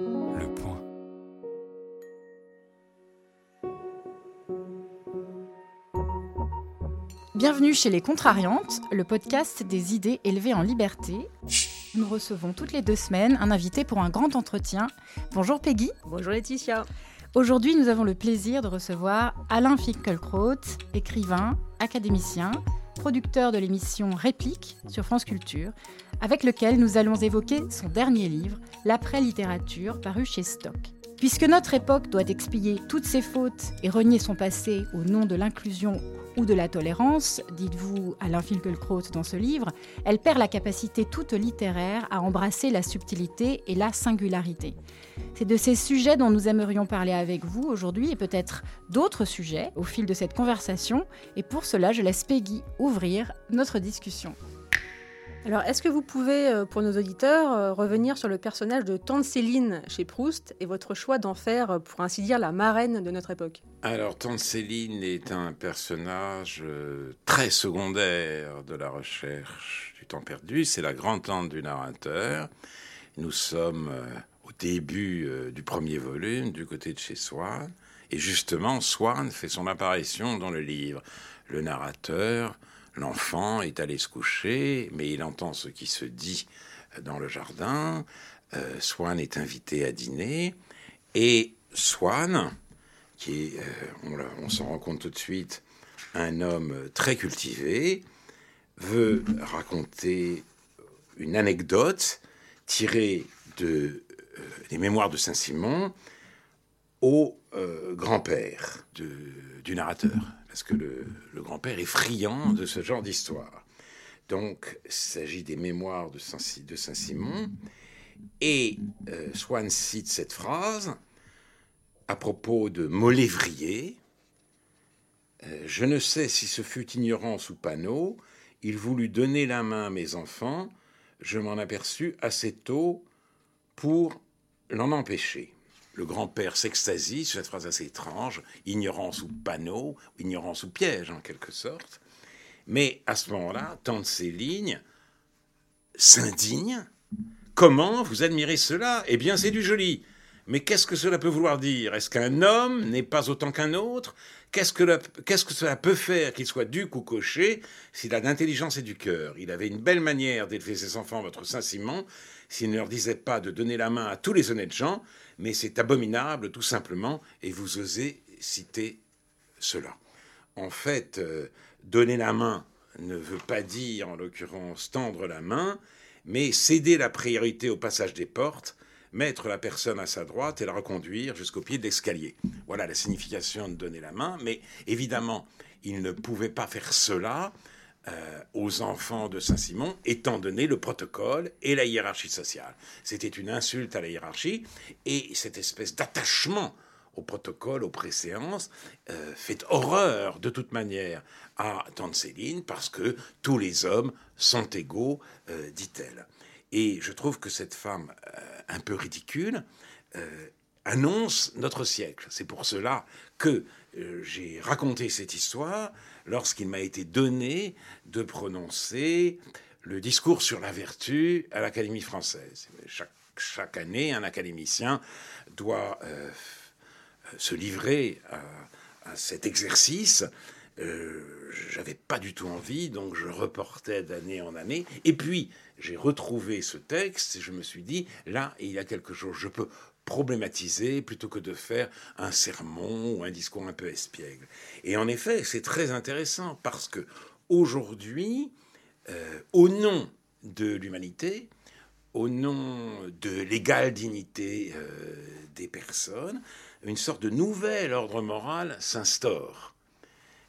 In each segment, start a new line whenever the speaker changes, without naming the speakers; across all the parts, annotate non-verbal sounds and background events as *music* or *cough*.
Le point.
Bienvenue chez Les Contrariantes, le podcast des idées élevées en liberté. Nous recevons toutes les deux semaines un invité pour un grand entretien. Bonjour Peggy.
Bonjour Laetitia.
Aujourd'hui, nous avons le plaisir de recevoir Alain Finkielkraut, écrivain, académicien, producteur de l'émission Réplique sur France Culture, avec lequel nous allons évoquer son dernier livre, L'après-littérature, paru chez Stock. Puisque notre époque doit expier toutes ses fautes et renier son passé au nom de l'inclusion ou de la tolérance, dites-vous Alain Finkielkraut dans ce livre, elle perd la capacité toute littéraire à embrasser la subtilité et la singularité. C'est de ces sujets dont nous aimerions parler avec vous aujourd'hui et peut-être d'autres sujets au fil de cette conversation. Et pour cela, je laisse Peggy ouvrir notre discussion.
Alors, est-ce que vous pouvez, euh, pour nos auditeurs, euh, revenir sur le personnage de Tante Céline chez Proust et votre choix d'en faire, euh, pour ainsi dire, la marraine de notre époque?
Alors, Tante Céline est un personnage très secondaire de la recherche du temps perdu. C'est la grand-tante du narrateur. Nous sommes au début du premier volume, du côté de chez Swann. Et justement, Swann fait son apparition dans le livre. Le narrateur L'enfant est allé se coucher, mais il entend ce qui se dit dans le jardin. Euh, Swann est invité à dîner. Et Swann, qui est, euh, on, s'en rend compte tout de suite, un homme très cultivé, veut raconter une anecdote tirée euh, des mémoires de Saint-Simon au grand-père du narrateur parce que le, grand-père est friand de ce genre d'histoire. Donc, il s'agit des mémoires de Saint-Simon. Et euh, Swann cite cette phrase à propos de Molévrier. Euh, je ne sais si ce fut ignorance ou panneau. Il voulut donner la main à mes enfants. Je m'en aperçus assez tôt pour l'en empêcher. Le grand-père s'extasie sur cette phrase assez étrange, ignorance ou panneau, ignorance ou piège en quelque sorte. Mais à ce moment-là, tente ces lignes s'indigne. Comment vous admirez cela? Eh bien, c'est du joli. Mais qu'est-ce que cela peut vouloir dire? Est-ce qu'un homme n'est pas autant qu'un autre? Qu'est-ce que, qu'est-ce que cela peut faire qu'il soit duc ou cocher s'il a d'intelligence et du cœur? Il avait une belle manière d'élever ses enfants, votre Saint-Simon, s'il ne leur disait pas de donner la main à tous les honnêtes gens, mais c'est abominable tout simplement, et vous osez citer cela. En fait, euh, donner la main ne veut pas dire, en l'occurrence, tendre la main, mais céder la priorité au passage des portes, mettre la personne à sa droite et la reconduire jusqu'au pied de l'escalier. Voilà la signification de donner la main, mais évidemment, il ne pouvait pas faire cela euh, aux enfants de Saint-Simon, étant donné le protocole et la hiérarchie sociale. C'était une insulte à la hiérarchie, et cette espèce d'attachement au protocole, aux préséances, euh, fait horreur de toute manière à Tante Céline, parce que tous les hommes sont égaux, euh, dit-elle. Et je trouve que cette femme, un peu ridicule, annonce notre siècle. C'est pour cela que j'ai raconté cette histoire lorsqu'il m'a été donné de prononcer le discours sur la vertu à l'Académie française. Chaque, année, un académicien doit euh, se livrer à, cet exercice. Euh, j'avais pas du tout envie, donc je reportais d'année en année. Et puis, j'ai retrouvé ce texte et je me suis dit, là, il y a quelque chose. Je peux problématiser plutôt que de faire un sermon ou un discours un peu espiègle. Et en effet, c'est très intéressant parce que aujourd'hui, euh, au nom de l'humanité, au nom de l'égale dignité euh, des personnes, une sorte de nouvel ordre moral s'instaure.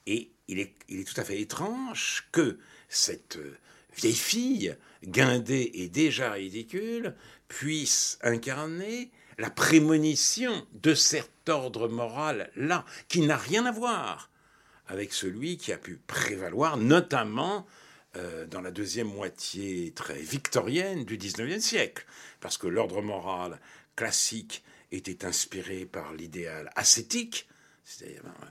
Et il est, il est, tout à fait étrange que cette euh, vieille fille, guindée et déjà ridicule, puisse incarner la prémonition de cet ordre moral-là, qui n'a rien à voir avec celui qui a pu prévaloir, notamment euh, dans la deuxième moitié très victorienne du XIXe siècle, parce que l'ordre moral classique était inspiré par l'idéal ascétique, c'est-à-dire euh,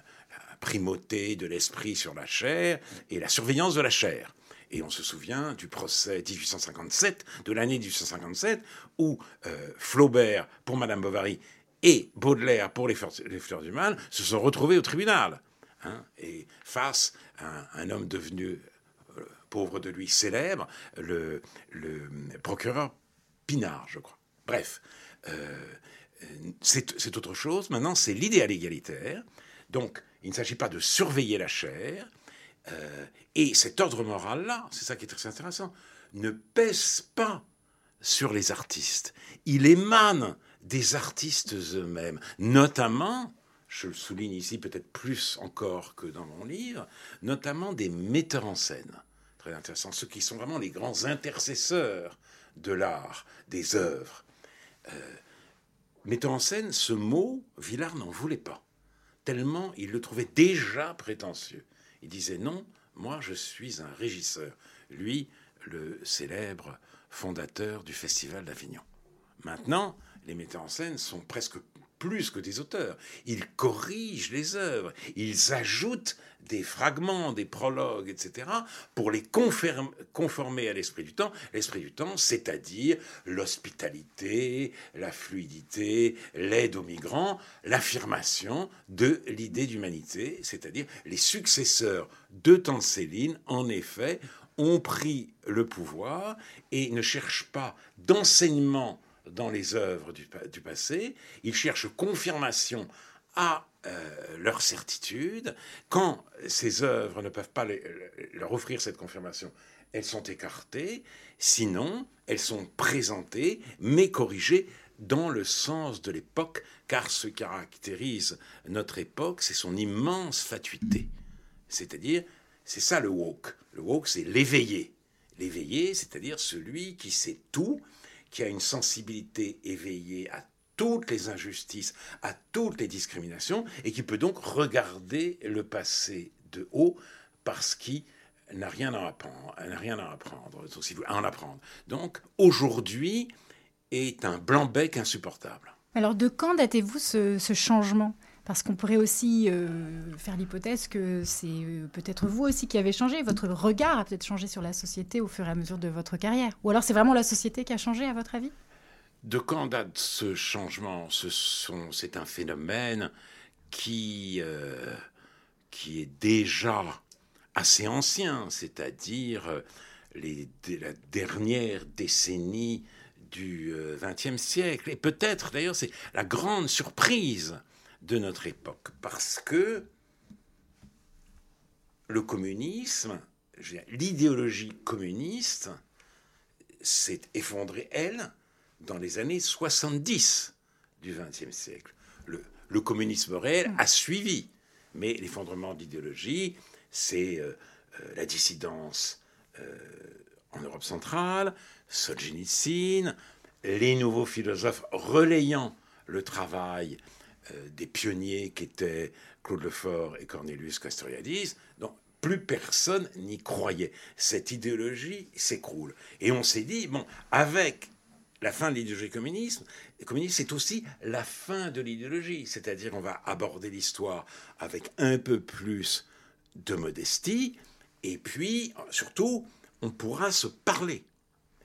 la primauté de l'esprit sur la chair et la surveillance de la chair. Et on se souvient du procès 1857, de l'année 1857, où euh, Flaubert pour Madame Bovary et Baudelaire pour les fleurs, du mal se sont retrouvés au tribunal. Hein, et face à un, homme devenu euh, pauvre de lui célèbre, le, procureur Pinard, je crois. Bref, euh, c'est autre chose. Maintenant, c'est l'idéal égalitaire. Donc, il ne s'agit pas de surveiller la chair. Euh, et cet ordre moral-là, c'est ça qui est très intéressant, ne pèse pas sur les artistes. Il émane des artistes eux-mêmes, notamment, je le souligne ici peut-être plus encore que dans mon livre, notamment des metteurs en scène. Très intéressant, ceux qui sont vraiment les grands intercesseurs de l'art, des œuvres. Euh, metteur en scène, ce mot, Villard n'en voulait pas, tellement il le trouvait déjà prétentieux. Il disait non, moi je suis un régisseur. Lui, le célèbre fondateur du Festival d'Avignon. Maintenant, les metteurs en scène sont presque plus que des auteurs. Ils corrigent les œuvres, ils ajoutent des fragments, des prologues, etc., pour les conformer à l'esprit du temps. L'esprit du temps, c'est-à-dire l'hospitalité, la fluidité, l'aide aux migrants, l'affirmation de l'idée d'humanité, c'est-à-dire les successeurs de Tante Céline, en effet, ont pris le pouvoir et ne cherchent pas d'enseignement dans les œuvres du, passé, ils cherchent confirmation à euh, leur certitude. Quand ces œuvres ne peuvent pas leur offrir cette confirmation, elles sont écartées, sinon elles sont présentées, mais corrigées dans le sens de l'époque, car ce qui caractérise notre époque, c'est son immense fatuité. C'est-à-dire, c'est ça le woke. Le woke, c'est l'éveillé. L'éveillé, c'est-à-dire celui qui sait tout, qui a une sensibilité éveillée à toutes les injustices, à toutes les discriminations, et qui peut donc regarder le passé de haut parce qu'il n'a rien à apprendre, n'a rien à apprendre, à en apprendre. Donc aujourd'hui est un blanc-bec insupportable.
Alors de quand datez-vous ce, changement? Parce qu'on pourrait aussi euh, faire l'hypothèse que c'est euh, peut-être vous aussi qui avez changé, votre regard a peut-être changé sur la société au fur et à mesure de votre carrière. Ou alors c'est vraiment la société qui a changé à votre avis?
De quand date ce changement? C'est un phénomène qui, euh, qui est déjà assez ancien, c'est-à-dire les, la dernière décennie du XXe siècle. Et peut-être d'ailleurs c'est la grande surprise de notre époque. Parce que le communisme, l'idéologie communiste, s'est effondrée, elle, dans les années 70 du XXe siècle. Le, communisme réel a suivi, mais l'effondrement d'idéologie, c'est euh, euh, la dissidence euh, en Europe centrale, Solzhenitsyn, les nouveaux philosophes relayant le travail des pionniers qui étaient Claude Lefort et Cornelius Castoriadis. Donc, plus personne n'y croyait. Cette idéologie s'écroule. Et on s'est dit, bon, avec la fin de l'idéologie communiste, communiste, c'est aussi la fin de l'idéologie. C'est-à-dire, on va aborder l'histoire avec un peu plus de modestie, et puis, surtout, on pourra se parler.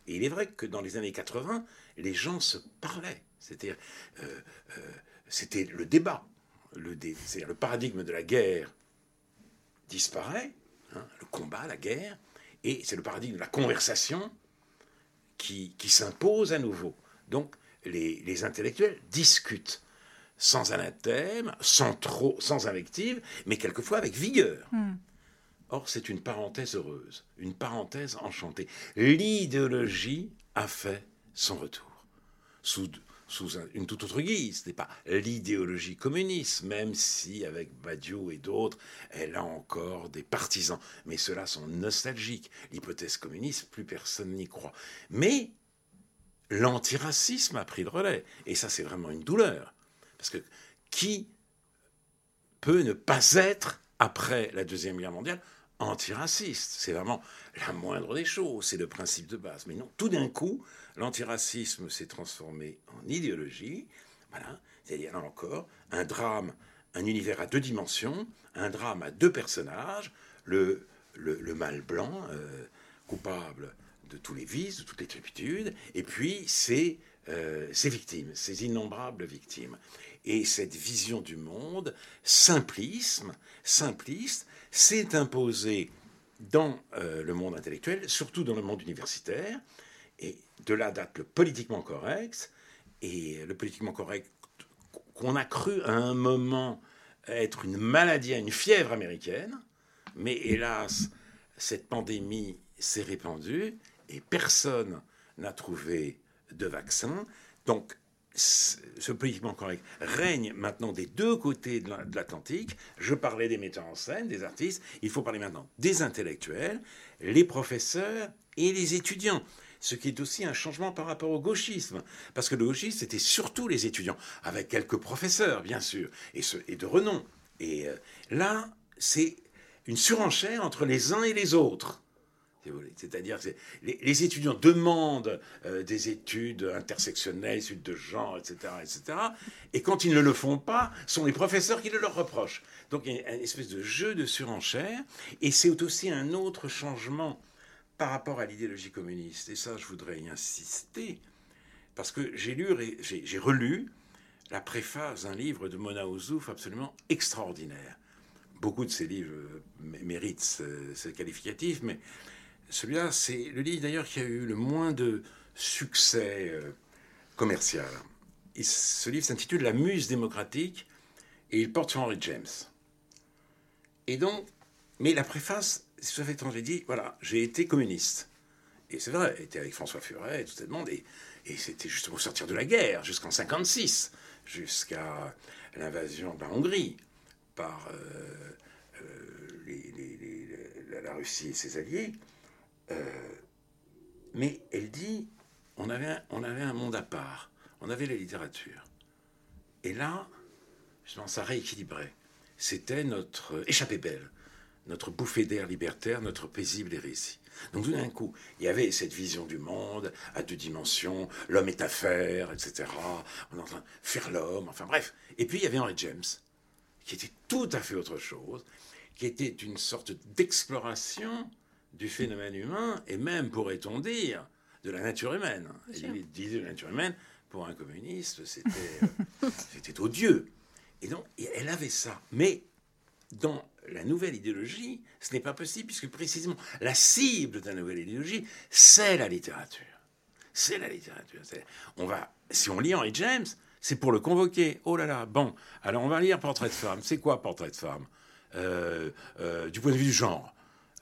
Et il est vrai que dans les années 80, les gens se parlaient. Euh, euh, c'était le débat. Le, le paradigme de la guerre disparaît, hein, le combat, la guerre, et c'est le paradigme de la conversation qui, s'impose à nouveau. Donc les, intellectuels discutent sans anathème, sans trop, sans invective, mais quelquefois avec vigueur. Hmm. Or, c'est une parenthèse heureuse, une parenthèse enchantée. L'idéologie a fait son retour. Sous, sous une toute autre guise. Ce n'est pas l'idéologie communiste, même si avec Badiou et d'autres, elle a encore des partisans. Mais ceux-là sont nostalgiques. L'hypothèse communiste, plus personne n'y croit. Mais l'antiracisme a pris le relais. Et ça, c'est vraiment une douleur. Parce que qui peut ne pas être, après la Deuxième Guerre mondiale, antiraciste? C'est vraiment la moindre des choses, c'est le principe de base. Mais non, tout d'un coup, l'antiracisme s'est transformé en idéologie. Voilà, c'est-à-dire là encore, un drame, un univers à deux dimensions, un drame à deux personnages, le, le, mâle blanc, euh, coupable de tous les vices, de toutes les turpitudes, et puis euh, ses victimes, ses innombrables victimes. Et cette vision du monde, simplisme, simpliste, s'est imposée dans euh, le monde intellectuel, surtout dans le monde universitaire, de là date le politiquement correct, et le politiquement correct qu'on a cru à un moment être une maladie, une fièvre américaine, mais hélas, cette pandémie s'est répandue et personne n'a trouvé de vaccin. Donc, ce politiquement correct règne maintenant des deux côtés de l'Atlantique. Je parlais des metteurs en scène, des artistes. Il faut parler maintenant des intellectuels, les professeurs et les étudiants. Ce qui est aussi un changement par rapport au gauchisme. Parce que le gauchisme, c'était surtout les étudiants, avec quelques professeurs, bien sûr, et, et de renom. Et euh, là, c'est une surenchère entre les uns et les autres. C'est-à-dire que les, étudiants demandent euh, des études intersectionnelles, études de genre, etc., etc. Et quand ils ne le font pas, ce sont les professeurs qui le leur reprochent. Donc il y a une espèce de jeu de surenchère. Et c'est aussi un autre changement par rapport à l'idéologie communiste. Et ça, je voudrais y insister. Parce que j'ai lu, j'ai relu la préface d'un livre de Mona Ouzouf absolument extraordinaire. Beaucoup de ces livres euh, méritent ce qualificatif, mais celui-là, c'est le livre d'ailleurs qui a eu le moins de succès euh, commercial. ce livre s'intitule La Muse démocratique et il porte sur Henry James. Et donc, mais la préface, ça fait tant j'ai dit, voilà, j'ai été communiste. Et c'est vrai, j'étais avec François Furet et tout le monde, et, c'était justement au sortir de la guerre, jusqu'en 56, jusqu'à l'invasion de la Hongrie par euh, euh, la Russie et ses alliés. Euh, mais elle dit, on avait, un, on avait un monde à part, on avait la littérature. Et là, justement, ça rééquilibrait. C'était notre échappée belle, notre bouffée d'air libertaire, notre paisible hérésie. Donc tout d'un coup, il y avait cette vision du monde à deux dimensions, l'homme est à faire, etc. On est en train de faire l'homme, enfin bref. Et puis il y avait Henry James, qui était tout à fait autre chose, qui était une sorte d'exploration du phénomène humain et même, pourrait-on dire, de la nature humaine. Il disait de la nature humaine, pour un communiste, euh, *laughs* c'était odieux. Et donc, elle avait ça. Mais dans la nouvelle idéologie, ce n'est pas possible, puisque précisément la cible de la nouvelle idéologie, c'est la littérature. C'est la littérature. On va, si on lit Henry James, c'est pour le convoquer. Oh là là, bon, alors on va lire Portrait de femme. C'est quoi Portrait de femme? Euh, euh, Du point de vue du genre.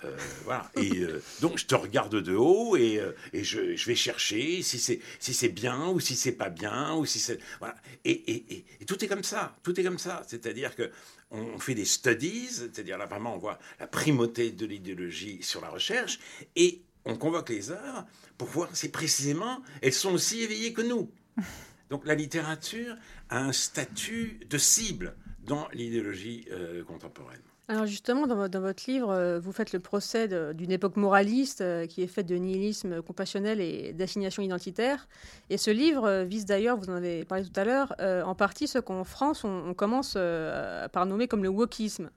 Euh, voilà. Et donc je te regarde de haut et, je, vais chercher si c'est si c'est bien ou si c'est pas bien ou si c'est voilà. Et, et, tout est comme ça, tout est comme ça. C'est-à-dire que on fait des studies, c'est-à-dire là vraiment on voit la primauté de l'idéologie sur la recherche et on convoque les heures pour voir si précisément elles sont aussi éveillées que nous. *laughs* Donc la littérature a un statut de cible dans l'idéologie contemporaine.
Alors justement, dans, votre livre, euh, vous faites le procès d'une époque moraliste euh, qui est faite de nihilisme compassionnel et d'assignation identitaire. Et ce livre euh, vise d'ailleurs, vous en avez parlé tout à l'heure, en partie ce qu'en France on, commence par nommer comme le wokisme.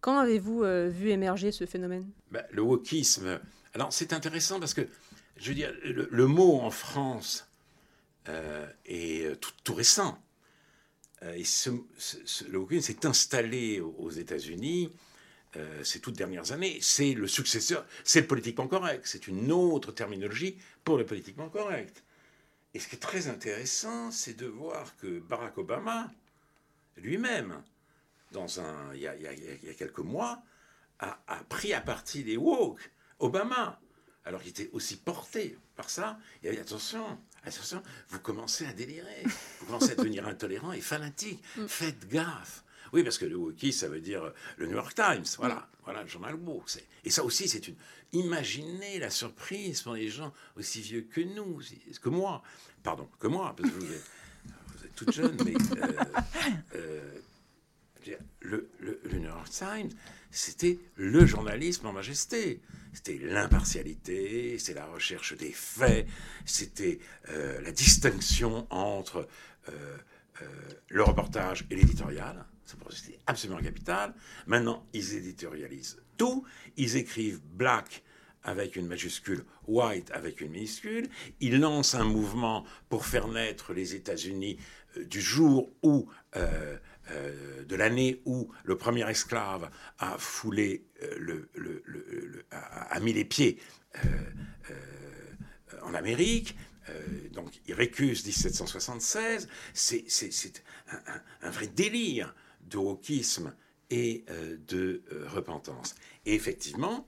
Quand avez-vous vu émerger ce phénomène?
Ben, Le wokisme, alors c'est intéressant parce que, je veux dire, le, mot en France est tout récent. Euh, et le wokisme s'est installé aux États-Unis euh, ces toutes dernières années. C'est le successeur, c'est le politiquement correct. C'est une autre terminologie pour le politiquement correct. Et ce qui est très intéressant, c'est de voir que Barack Obama, lui-même, dans un, il, y a, quelques mois, a, pris à partie les woke. Obama, alors qu'il était aussi porté par ça, il a dit attention, attention, vous commencez à délirer, vous commencez à devenir intolérant et fanatique. Mm. Faites gaffe. Oui, parce que le wiki, ça veut dire le New York Times, voilà, mm. voilà le journal woke. Et ça aussi, c'est une. Imaginez la surprise pour les gens aussi vieux que nous, que moi, pardon, que moi, parce que vous êtes, *laughs* vous êtes toute jeune, mais euh, *laughs* euh, le, le, le New York Times, c'était le journalisme en majesté. C'était l'impartialité, c'est la recherche des faits, c'était euh, la distinction entre euh, euh, le reportage et l'éditorial. C'était absolument capital. Maintenant, ils éditorialisent tout. Ils écrivent black avec une majuscule, white avec une minuscule. Il lance un mouvement pour faire naître les États-Unis du jour où, euh, euh, de l'année où le premier esclave a foulé, le, a, mis les pieds en Amérique. donc, il récuse 1776. C'est un, un, vrai délire de wokisme et de repentance. Et effectivement,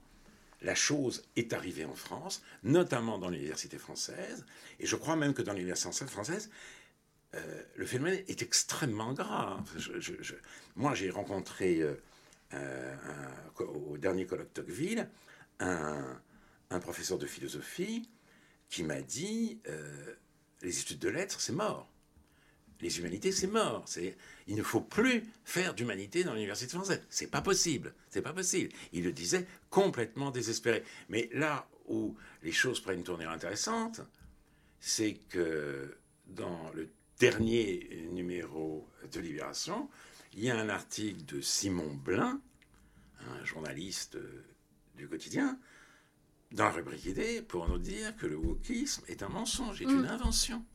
la chose est arrivée en France, notamment dans l'université française, et je crois même que dans l'université française, euh, le phénomène est extrêmement grave. moi, j'ai rencontré euh, au dernier colloque Tocqueville un, professeur de philosophie qui m'a dit euh, les études de lettres, c'est mort les humanités, c'est mort. Il ne faut plus faire d'humanité dans l'université française. C'est pas possible. C'est pas possible. Il le disait complètement désespéré. Mais là où les choses prennent une tournure intéressante, c'est que dans le dernier numéro de Libération, il y a un article de Simon Blin, un journaliste du quotidien, dans la rubrique idée, pour nous dire que le wokisme est un mensonge, est une mm. invention.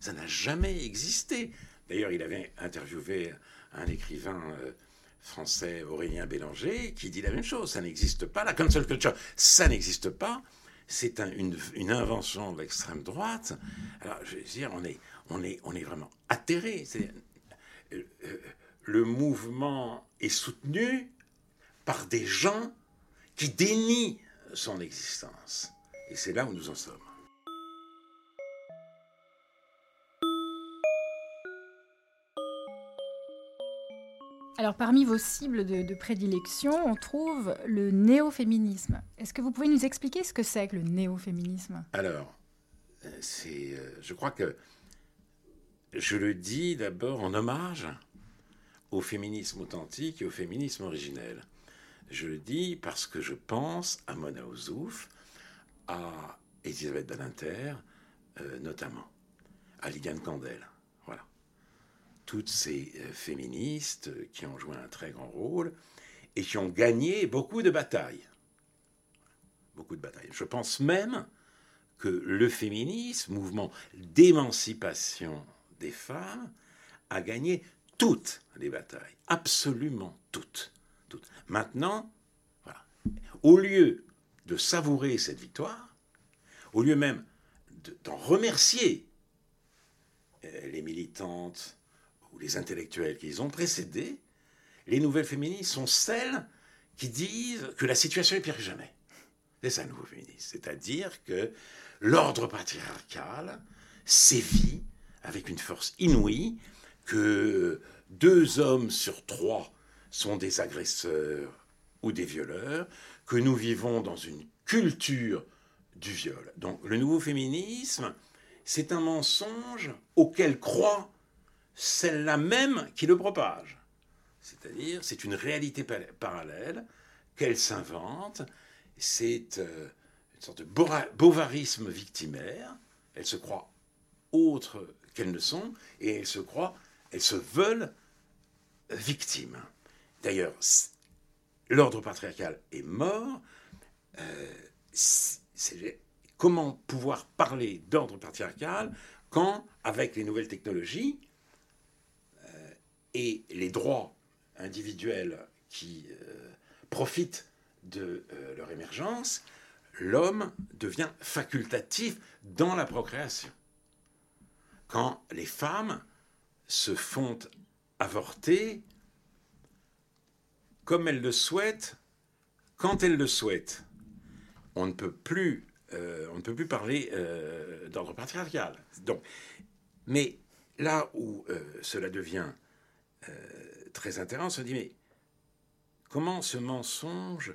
Ça n'a jamais existé. D'ailleurs, il avait interviewé un écrivain euh, français, Aurélien Bélanger, qui dit la même chose. Ça n'existe pas. La cancel culture, ça n'existe pas. C'est une, invention de l'extrême droite. Alors, je veux dire, on est, on est, on est vraiment atterré. Euh, euh, le mouvement est soutenu par des gens qui dénient son existence. Et c'est là où nous en sommes.
Alors, parmi vos cibles de, prédilection, on trouve le néo-féminisme. Est-ce que vous pouvez nous expliquer ce que c'est que le néo-féminisme?
Alors, euh, c'est, je crois que je le dis d'abord en hommage au féminisme authentique et au féminisme originel. Je le dis parce que je pense à Mona Ozouf, à Elisabeth Badinter, euh, notamment, à Liliane Candel toutes ces euh, féministes qui ont joué un très grand rôle et qui ont gagné beaucoup de batailles. Beaucoup de batailles. Je pense même que le féminisme, mouvement d'émancipation des femmes, a gagné toutes les batailles, absolument toutes. toutes. Maintenant, au lieu de savourer cette victoire, au lieu même d'en remercier euh, les militantes, ou les intellectuels qui les ont précédés, les nouvelles féministes sont celles qui disent que la situation est pire que jamais. C'est ça, nouveau féministe. C'est-à-dire que l'ordre patriarcal sévit avec une force inouïe, que deux hommes sur trois sont des agresseurs ou des violeurs, que nous vivons dans une culture du viol. Donc le nouveau féminisme, c'est un mensonge auquel croient celle-là même qui le propage. C'est-à-dire, c'est une réalité parallèle qu'elle s'invente. C'est euh, une sorte de bovarisme victimaire. Elles se croient autres qu'elles ne sont et elles se croient, elles se veulent victimes. D'ailleurs, l'ordre patriarcal est mort. Euh, comment pouvoir parler d'ordre patriarcal quand, avec les nouvelles technologies, et les droits individuels qui euh, profitent de euh, leur émergence, l'homme devient facultatif dans la procréation. Quand les femmes se font avorter comme elles le souhaitent, quand elles le souhaitent, on ne peut plus, euh, on ne peut plus parler d'ordre patriarcal. Donc, mais là où cela devient euh, très intéressant. On se dit, mais comment ce mensonge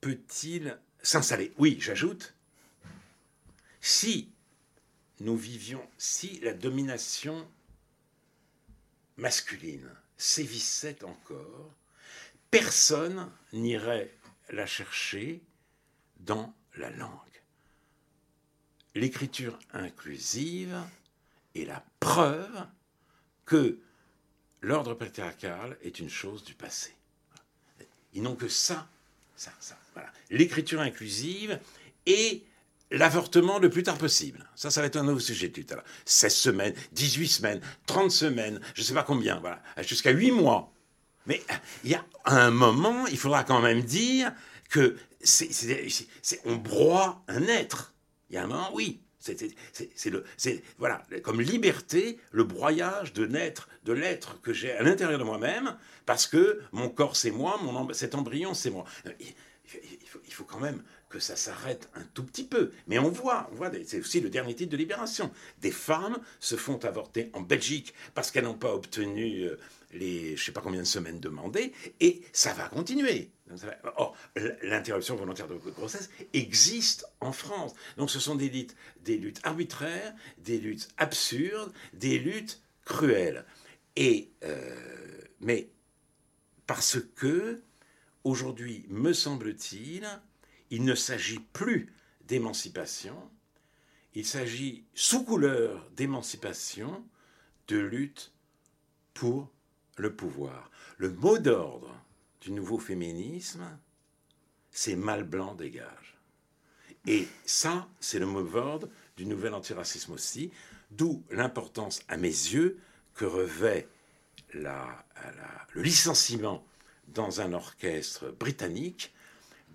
peut-il s'installer? Oui, j'ajoute, si nous vivions, si la domination masculine sévissait encore, personne n'irait la chercher dans la langue. L'écriture inclusive est la preuve que l'ordre patriarcal est une chose du passé. Ils n'ont que ça. L'écriture inclusive et l'avortement le plus tard possible. Ça, ça va être un nouveau sujet tout à l'heure. 16 semaines, 18 semaines, 30 semaines, je ne sais pas combien, voilà, jusqu'à 8 mois. Mais il y a un moment, il faudra quand même dire que c'est, on broie un être. Il y a un moment, oui. C'est le, voilà, comme liberté, le broyage de naître, de l'être que j'ai à l'intérieur de moi-même, parce que mon corps c'est moi, mon, cet embryon c'est moi. Il, faut, il faut quand même que ça s'arrête un tout petit peu. Mais on voit, on voit c'est aussi le dernier titre de Libération. Des femmes se font avorter en Belgique parce qu'elles n'ont pas obtenu euh, les, je sais pas combien de semaines demandées, et ça va continuer. Or, l'interruption volontaire de grossesse existe en France. Donc ce sont des luttes, des luttes arbitraires, des luttes absurdes, des luttes cruelles. Et, euh, mais parce que, aujourd'hui, me semble-t-il, il ne s'agit plus d'émancipation, il s'agit, sous couleur d'émancipation, de lutte pour le pouvoir. Le mot d'ordre du nouveau féminisme, c'est mal blanc dégage. Et ça, c'est le mot d'ordre du nouvel antiracisme aussi, d'où l'importance, à mes yeux, que revêt le licenciement dans un orchestre britannique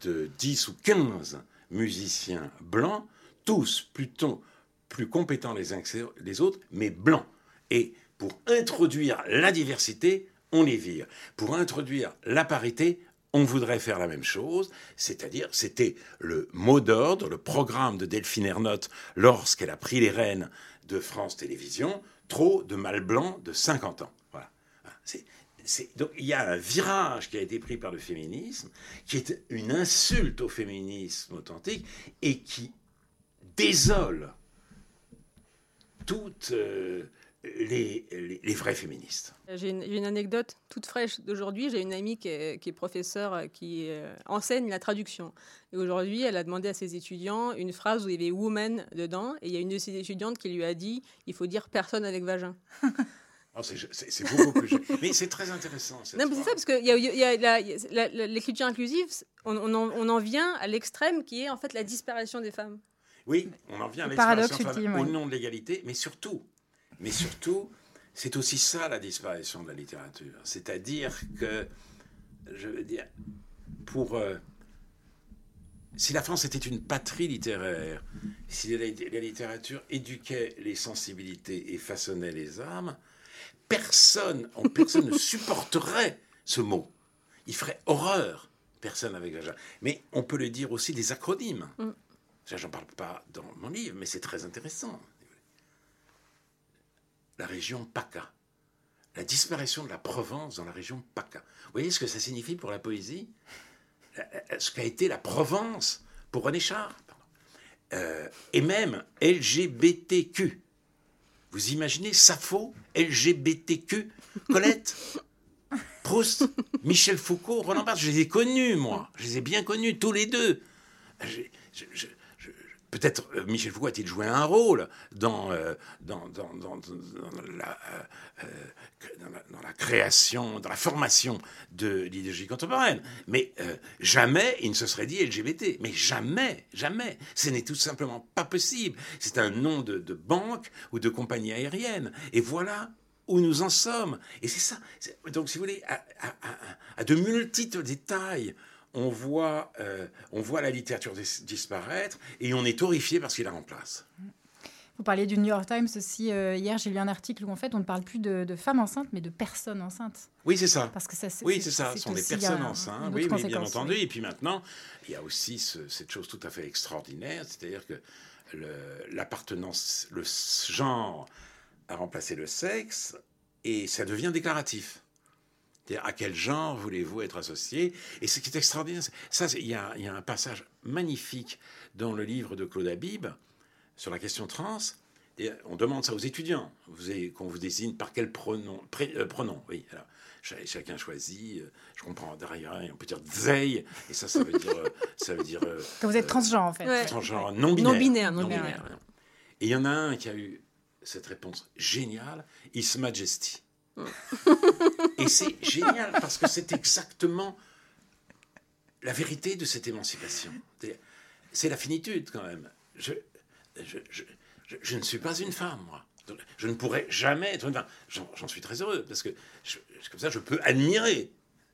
de 10 ou 15 musiciens blancs, tous plutôt plus compétents les uns que les autres, mais blancs. Et pour introduire la diversité, on les vire. Pour introduire la parité, on voudrait faire la même chose, c'est-à-dire c'était le mot d'ordre, le programme de Delphine Ernotte lorsqu'elle a pris les rênes de France Télévisions, trop de mâles blancs de 50 ans. Voilà. Donc il y a un virage qui a été pris par le féminisme, qui est une insulte au féminisme authentique et qui désole toute euh, les, les, vrais féministes.
J'ai une, anecdote toute fraîche d'aujourd'hui. J'ai une amie qui est, qui est professeure, euh, qui euh, enseigne la traduction. Et aujourd'hui, elle a demandé à ses étudiants une phrase où il y avait woman dedans. Et il y a une de ses étudiantes qui lui a dit il faut dire personne avec vagin. *laughs*
Oh, c'est beaucoup plus. *laughs* mais c'est très intéressant.
Non, mais c'est ça, parce que y a, l'écriture inclusive, on, on, en, on, en, vient à l'extrême qui est en fait la disparition des femmes.
Oui, on en vient à l'extrême au nom de l'égalité, mais surtout, mais surtout, c'est aussi ça la disparition de la littérature. C'est-à-dire que, je veux dire, pour. Euh, si la France était une patrie littéraire, si la, littérature éduquait les sensibilités et façonnait les âmes, personne, personne *laughs* ne supporterait ce mot. Il ferait horreur, personne avec vagin. Mais on peut le dire aussi des acronymes. Mm. Ça, j'en parle pas dans mon livre, mais c'est très intéressant la région PACA. La disparition de la Provence dans la région PACA. Vous voyez ce que ça signifie pour la poésie? Ce qu'a été la Provence pour René Char? Euh, et même LGBTQ. Vous imaginez Sappho, LGBTQ, Colette, Proust, Michel Foucault, Roland Barthes, je les ai connus, moi. Je les ai bien connus, tous les deux. Peut-être euh, Michel Foucault a-t-il joué un rôle dans, dans, la, création, dans la formation de l'idéologie contemporaine. Mais euh, jamais il ne se serait dit LGBT. Mais jamais, jamais. Ce n'est tout simplement pas possible. C'est un nom de, banque ou de compagnie aérienne. Et voilà où nous en sommes. Et c'est ça. Donc, si vous voulez, à, à de multiples détails, on voit, euh, on voit la littérature disparaître et on est horrifié parce qu'il la remplace.
Vous parliez du New York Times aussi. Euh, hier, j'ai lu un article où en fait, on ne parle plus de, femmes enceintes, mais de personnes enceintes.
Oui, c'est ça. Parce que ça, oui, c'est ça. Ce sont des personnes enceintes. Oui, mais bien entendu. Et puis maintenant, il y a aussi cette chose tout à fait extraordinaire, c'est-à-dire que l'appartenance, le genre a remplacé le sexe et ça devient déclaratif à quel genre voulez-vous être associé? Et ce qui est extraordinaire, ça, il y, a, un passage magnifique dans le livre de Claude Habib sur la question trans. Et on demande ça aux étudiants, qu'on vous désigne par quel pronom. Euh, pronom oui, alors, chacun choisit. Euh, je comprends derrière, on peut dire veille, et ça, ça veut dire. Euh, ça veut dire *laughs*
que vous êtes transgenre, en fait.
Transgenre, non binaire.
Non binaire, non binaire.
Et il y en a un qui a eu cette réponse géniale His Majesty. *laughs* Et c'est génial parce que c'est exactement la vérité de cette émancipation. C'est la finitude quand même. Je, ne suis pas une femme, moi. Je ne pourrais jamais être une femme. J'en suis très heureux parce que comme ça, je peux admirer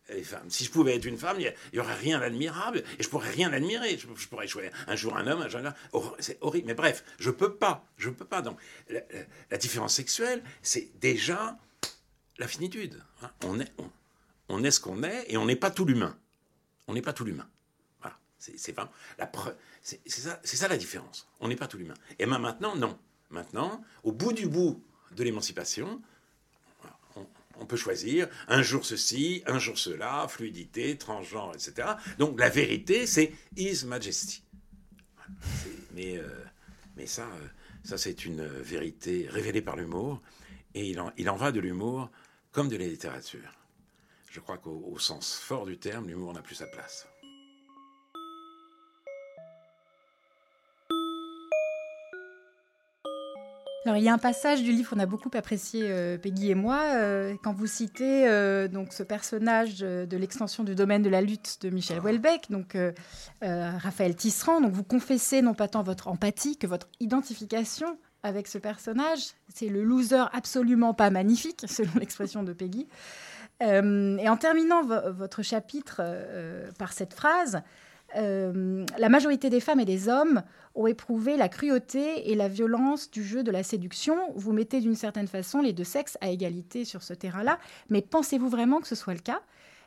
les femmes. Si je pouvais être une femme, il n'y aurait rien d'admirable et je pourrais rien admirer. Je, pourrais choisir un jour un homme, un jour un. C'est horrible. Mais bref, je peux pas. Je peux pas. Donc, la, différence sexuelle, c'est déjà la finitude. Hein. On est, on, est ce qu'on est et on n'est pas tout l'humain. On n'est pas tout l'humain. Voilà. C'est la C'est ça, ça la différence. On n'est pas tout l'humain. Et ben maintenant, non. Maintenant, au bout du bout de l'émancipation, on peut choisir un jour ceci, un jour cela, fluidité, transgenre, etc. Donc la vérité, c'est His Majesty. Mais, euh, mais ça, euh, ça c'est une vérité révélée par l'humour, et il en va de l'humour comme de la littérature. Je crois qu'au sens fort du terme, l'humour n'a plus sa place.
Alors, il y a un passage du livre qu'on a beaucoup apprécié, euh, Peggy et moi, euh, quand vous citez euh, donc ce personnage de l'extension du domaine de la lutte de Michel Houellebecq, donc Raphaël Tisserand. Donc, vous confessez non pas tant votre empathie que votre identification avec ce personnage. C'est le loser absolument pas magnifique, *laughs* selon l'expression de Peggy. et en terminant votre chapitre par cette phrase, euh, la majorité des femmes et des hommes ont éprouvé la cruauté et la violence du jeu de la séduction. Vous mettez d'une certaine façon les deux sexes à égalité sur ce terrain-là, mais pensez-vous vraiment que ce soit le cas?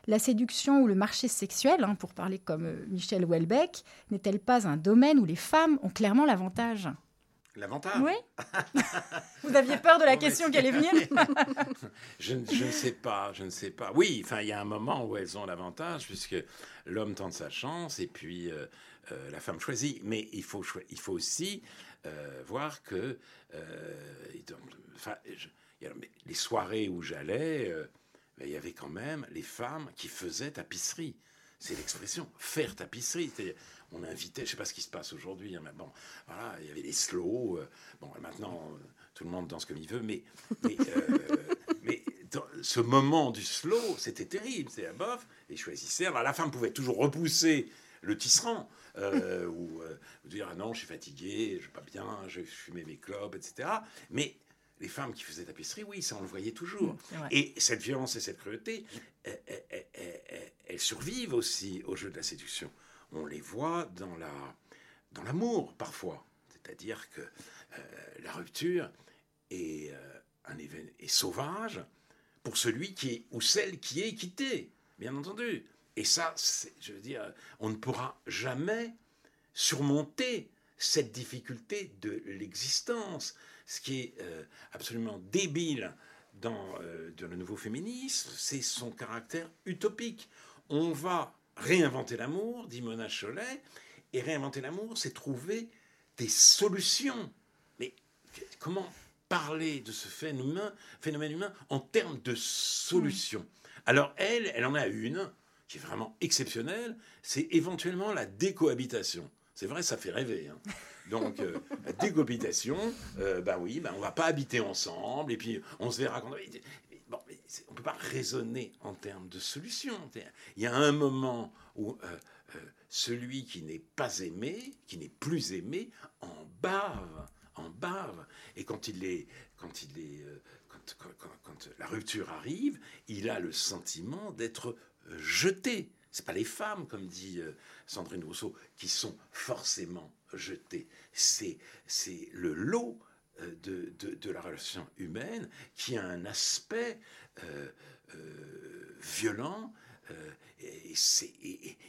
La séduction ou le marché sexuel, hein, pour parler comme euh, Michel Houellebecq, n'est-elle pas un domaine où les femmes ont clairement l'avantage?
L'avantage
Oui. *laughs* Vous aviez peur de la question qui allait venir *laughs*
je, ne sais pas, je ne sais pas. Oui, enfin, il y a un moment où elles ont l'avantage, puisque l'homme tente sa chance et puis euh, euh, la femme choisit. Mais il faut, il faut aussi euh, voir que les soirées où j'allais, ben, il y avait quand même les femmes qui faisaient tapisserie. C'est l'expression, faire tapisserie. On invitait, je ne sais pas ce qui se passe aujourd'hui, hein, mais bon, voilà, il y avait les slow. Euh, bon, maintenant, euh, tout le monde danse comme il veut, mais, mais, euh, *laughs* dans ce moment du slow, c'était terrible. C'est un bof, et choisissait. Alors, la femme pouvait toujours repousser le tisserand, ou dire ah non, je suis fatigué, je vais pas bien, je fumais mes clopes, etc. Mais les femmes qui faisaient tapisserie, oui, ça on le voyait toujours. Mmh, et cette violence et cette cruauté, elles survivent aussi au jeu de la séduction on les voit dans la dans l'amour parfois. C'est-à-dire que euh, la rupture est euh, un événement sauvage pour celui qui est ou celle qui est quitté, bien entendu. Et ça, je veux dire, on ne pourra jamais surmonter cette difficulté de l'existence. Ce qui est euh, absolument débile dans, dans le nouveau féminisme, c'est son caractère utopique. On va réinventer l'amour, dit Mona Cholet, et réinventer l'amour, c'est trouver des solutions. Mais comment parler de ce phénomène, humain en termes de solutions? Alors elle, elle en a une qui est vraiment exceptionnelle, c'est éventuellement la décohabitation. C'est vrai, ça fait rêver. Hein. Donc, euh, décohabitation, euh, bah oui, bah on va pas habiter ensemble, et puis on se verra quand on ne peut pas raisonner en termes de solution. Il y a un moment où euh, euh, celui qui n'est pas aimé, qui n'est plus aimé, en bave, en bave. Et quand il est, quand il est, euh, quand, la rupture arrive, il a le sentiment d'être jeté. C'est pas les femmes, comme dit Sandrine Rousseau, qui sont forcément jetées. C'est, c'est le lot de, de, la relation humaine qui a un aspect euh, euh, violent. Euh, et,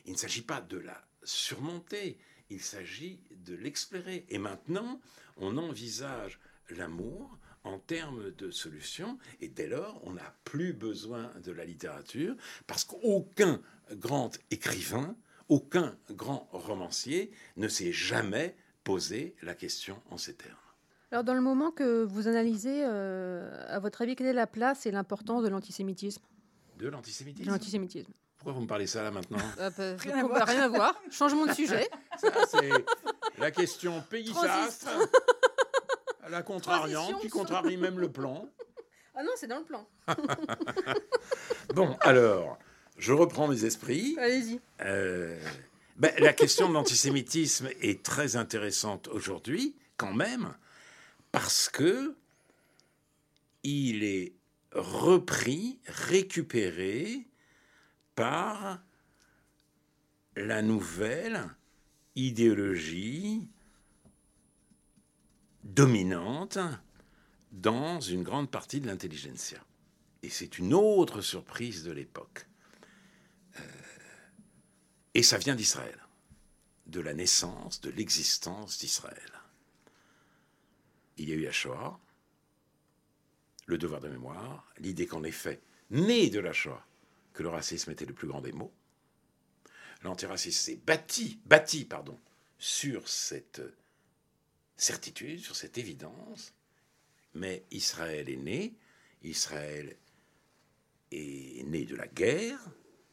il ne s'agit pas de la surmonter, il s'agit de l'explorer. Et maintenant, on envisage l'amour en termes de solutions, et dès lors, on n'a plus besoin de la littérature, parce qu'aucun grand écrivain, aucun grand romancier ne s'est jamais posé la question en ces termes.
Alors, dans le moment que vous analysez, euh, à votre avis, quelle est la place et l'importance de l'antisémitisme?
De l'antisémitisme?
De l'antisémitisme.
Pourquoi vous me parlez ça là maintenant?
Ah, bah, rien, à voir. rien, à voir. *laughs* Changement de sujet.
Ça, c'est la question pays la contrariante, qui contrarie même le plan.
Ah non, c'est dans le plan. *laughs*
bon, alors, je reprends mes esprits.
Allez-y.
Euh, ben, la question de l'antisémitisme est très intéressante aujourd'hui, quand même, parce que il est repris, récupéré par la nouvelle idéologie dominante dans une grande partie de l'intelligentsia. Et c'est une autre surprise de l'époque. Euh, et ça vient d'Israël, de la naissance, de l'existence d'Israël. Il y a eu la Shoah, le devoir de mémoire, l'idée qu'en effet, né de la Shoah, que le racisme était le plus grand des maux. L'antiracisme s'est bâti, bâti pardon, sur cette certitude, sur cette évidence, mais Israël est né, Israël est né de la guerre,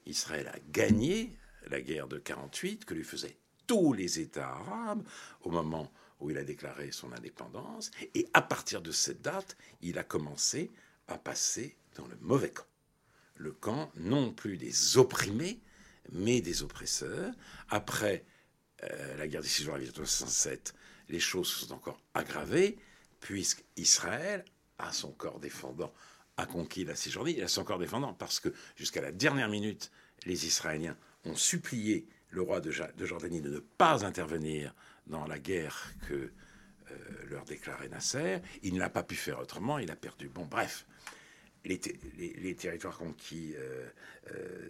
Israël a gagné la guerre de 48 que lui faisaient tous les États arabes au moment où il a déclaré son indépendance, et à partir de cette date, il a commencé à passer dans le mauvais camp. Le camp non plus des opprimés, mais des oppresseurs. Après euh, la guerre des six jours à 1967, les choses se sont encore aggravées, puisque Israël, à son corps défendant, a conquis la Cisjordanie. Il a son corps défendant parce que jusqu'à la dernière minute, les Israéliens ont supplié le roi de, Jordanie de ne pas intervenir dans la guerre que euh, leur déclarait Nasser. Il n'a pas pu faire autrement, il a perdu. Bon, bref, les, territoires conquis, euh, euh,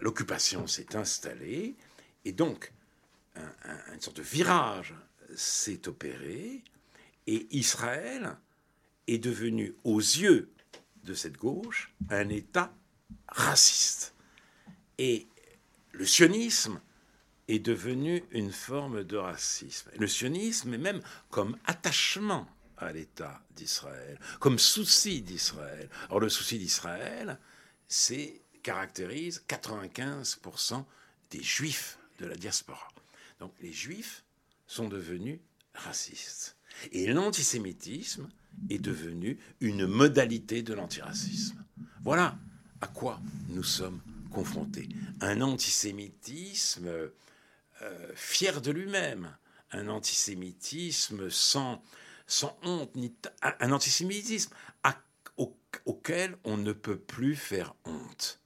l'occupation s'est installée, et donc une sorte de virage s'est opéré, et Israël est devenu, aux yeux de cette gauche, un État raciste. Et le sionisme est devenu une forme de racisme. Le sionisme est même comme attachement à l'État d'Israël, comme souci d'Israël. Or, le souci d'Israël, c'est caractérise 95% des juifs de la diaspora. Donc les juifs sont devenus racistes. Et l'antisémitisme est devenu une modalité de l'antiracisme. Voilà à quoi nous sommes confrontés. Un antisémitisme fier de lui-même, un antisémitisme sans, sans honte, ni un antisémitisme auquel on ne peut plus faire honte.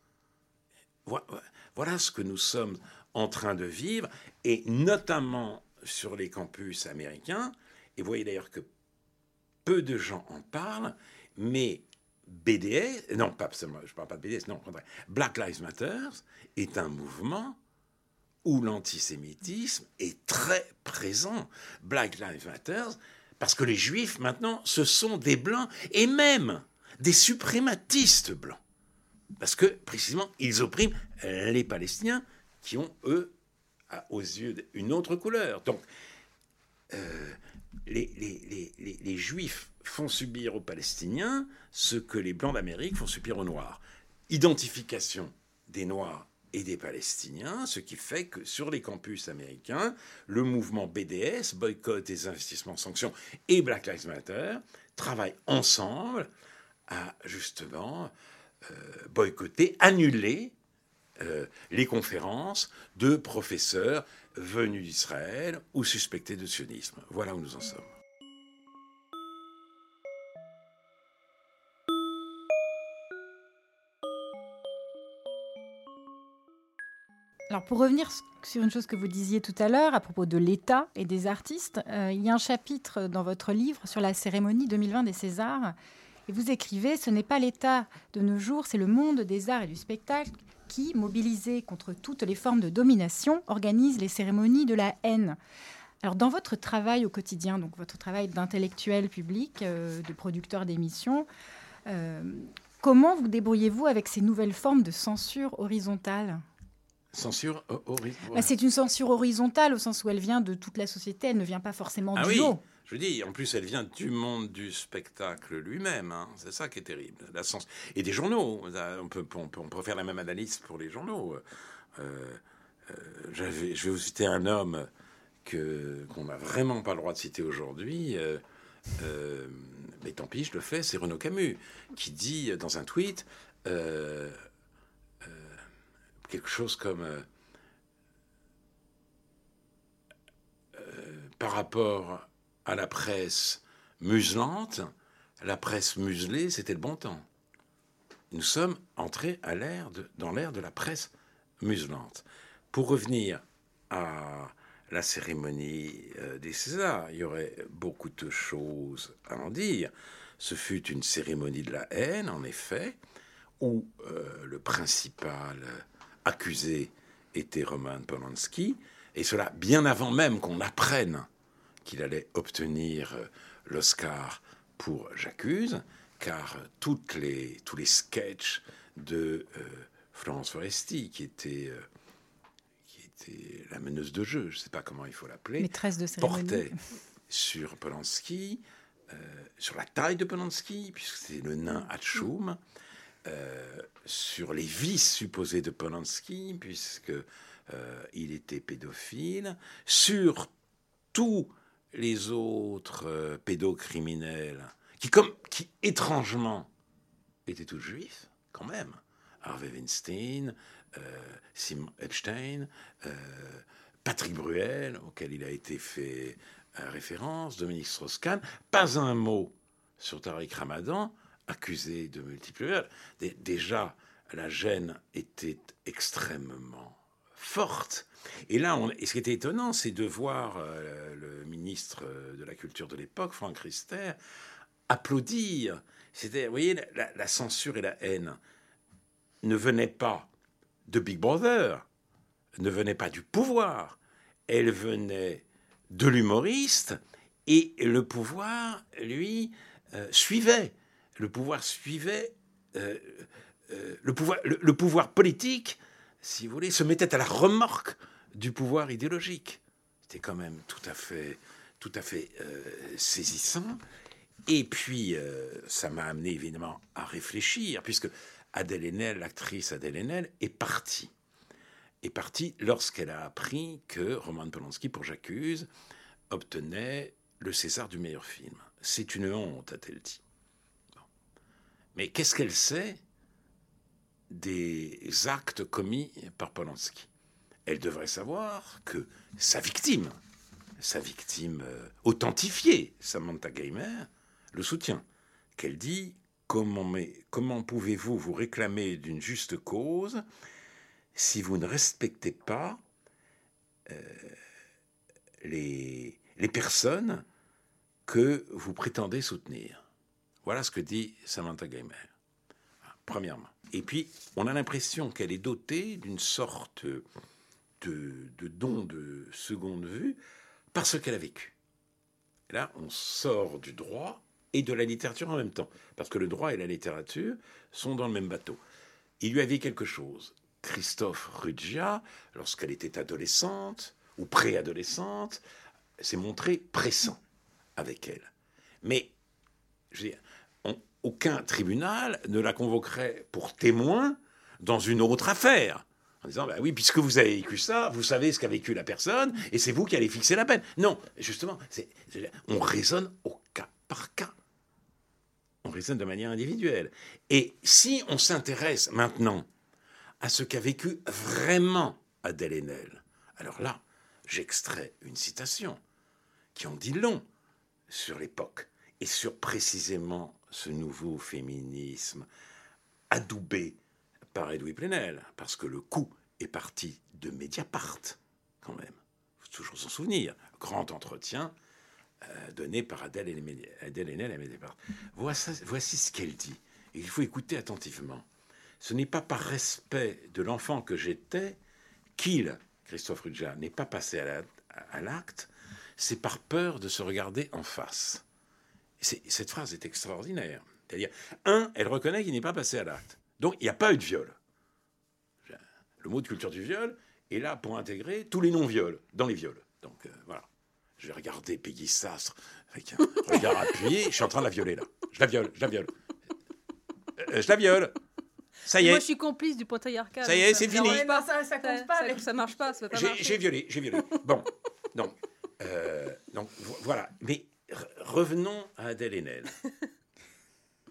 Voilà ce que nous sommes en train de vivre, et notamment sur les campus américains, et vous voyez d'ailleurs que peu de gens en parlent, mais BDS, non, pas je ne parle pas de BDS, non, Black Lives Matter est un mouvement où l'antisémitisme est très présent. Black Lives Matter, parce que les juifs, maintenant, ce sont des blancs, et même des suprématistes blancs. Parce que, précisément, ils oppriment les Palestiniens qui ont, eux, aux yeux, une autre couleur. Donc, euh, les, les, les, Juifs font subir aux Palestiniens ce que les Blancs d'Amérique font subir aux Noirs. Identification des Noirs et des Palestiniens, ce qui fait que sur les campus américains, le mouvement BDS, boycott des investissements sanctions, et Black Lives Matter travaillent ensemble à justement euh, boycotter, annuler euh, les conférences de professeurs venus d'Israël ou suspectés de sionisme. Voilà où nous en sommes.
Alors pour revenir sur une chose que vous disiez tout à l'heure à propos de l'État et des artistes, euh, il y a un chapitre dans votre livre sur la cérémonie 2020 des Césars et vous écrivez Ce n'est pas l'État de nos jours, c'est le monde des arts et du spectacle qui, mobilisé contre toutes les formes de domination, organise les cérémonies de la haine. Alors, dans votre travail au quotidien, donc votre travail d'intellectuel public, euh, de producteur d'émissions, euh, comment vous débrouillez-vous avec ces nouvelles formes de censure horizontale?
Censure horizontale
bah, C'est une censure horizontale au sens où elle vient de toute la société, elle ne vient pas forcément
ah
du
oui.
haut.
Je dis, en plus, elle vient du monde du spectacle lui-même. Hein. C'est ça qui est terrible. La sens... Et des journaux. On peut, on, peut, faire la même analyse pour les journaux. Euh, euh, je vais vous citer un homme que, qu'on n'a vraiment pas le droit de citer aujourd'hui. Euh, mais tant pis, je le fais. C'est Renaud Camus qui dit dans un tweet quelque chose comme par rapport à la presse muselante, la presse muselée, c'était le bon temps. Nous sommes entrés dans l'ère de la presse muselante. Pour revenir à la cérémonie euh, des Césars, il y aurait beaucoup de choses à en dire. Ce fut une cérémonie de la haine, en effet, où euh, le principal accusé était Roman Polanski, et cela bien avant même qu'on apprenne qu'il allait obtenir euh, l'Oscar pour J'accuse, car toutes les, tous les sketchs de euh, Florence Foresti, qui était, euh, qui était la meneuse de jeu, je ne sais pas comment il faut l'appeler, portait sur Polanski, sur la taille de Polanski, puisque c'était le nain Hatchoum, sur les vices supposés de Polanski, puisque il était pédophile, sur tout les autres euh, pédocriminels, qui, comme, étrangement étaient tous juifs, quand même. Harvey Weinstein, euh, Simon Epstein, euh, Patrick Bruel, auquel il a été fait référence, Dominique Strauss-Kahn, pas un mot sur Tariq Ramadan, accusé de multiples Déjà, la gêne était extrêmement forte. Et là, et ce qui était étonnant, c'est de voir euh, le ministre de la Culture de l'époque, Franck Rister, applaudir. C'était, vous voyez, la, censure et la haine ne venaient pas de Big Brother, ne venaient pas du pouvoir, elles venaient de l'humoriste, et le pouvoir, lui, euh, suivait. Le pouvoir suivait. Euh, le, pouvoir, le pouvoir politique, si vous voulez, se mettait à la remorque du pouvoir idéologique. C'était quand même tout à fait, tout à fait euh, saisissant. Et puis, euh, ça m'a amené évidemment à réfléchir, puisque Adèle Haenel, l'actrice Adèle Haenel, est partie. Est partie lorsqu'elle a appris que Roman Polanski, pour J'accuse, obtenait le César du meilleur film. C'est une honte, a-t-elle dit. Mais qu'est-ce qu'elle sait des actes commis par Polanski? Elle devrait savoir que sa victime, sa victime euh, authentifiée, Samantha Geimer, le soutient. Qu'elle dit Comment, pouvez-vous vous réclamer d'une juste cause si vous ne respectez pas euh, les personnes que vous prétendez soutenir? Voilà ce que dit Samantha Geimer, premièrement. Et puis, on a l'impression qu'elle est dotée d'une sorte de, don de seconde vue parce qu'elle a vécu. là, on sort du droit et de la littérature en même temps, parce que le droit et la littérature sont dans le même bateau. Il lui avait quelque chose. Christophe Ruggia, lorsqu'elle était adolescente ou préadolescente, s'est montré pressant avec elle. Mais je aucun tribunal ne la convoquerait pour témoin dans une autre affaire en disant bah oui, puisque vous avez vécu ça, vous savez ce qu'a vécu la personne, et c'est vous qui allez fixer la peine. Non, justement, on raisonne au cas par cas. On raisonne de manière individuelle. Et si on s'intéresse maintenant à ce qu'a vécu vraiment Adèle Haenel, alors là, j'extrais une citation qui en dit long sur l'époque et sur précisément ce nouveau féminisme adoubé par Edoui Plenel, parce que le coup est parti de Mediapart, quand même. Faut toujours s'en souvenir. Grand entretien euh, donné par Adèle, Haenel à Mediapart. Voici, ce qu'elle dit. Il faut écouter attentivement. Ce n'est pas par respect de l'enfant que j'étais qu'il, Christophe Rudja, n'est pas passé à l'acte, c'est par peur de se regarder en face. Cette phrase est extraordinaire. C'est-à-dire, un, elle reconnaît qu'il n'est pas passé à l'acte. Donc il n'y a pas eu de viol. Le mot de culture du viol est là pour intégrer tous les non-viols dans les viols. Donc euh, voilà. Je vais regarder Peggy Sastre avec un *laughs* regard appuyé. Je suis en train de la violer là. Je la viole, je la viole. Euh, je la viole. Ça y est.
Moi, je suis complice du patriarcat.
Ça y est, c'est fini.
Pas, ça, ça compte pas. Ça, ça marche pas. Ça
j'ai violé, j'ai violé. Bon, donc, euh, donc voilà. Mais revenons à Adèle Haenel.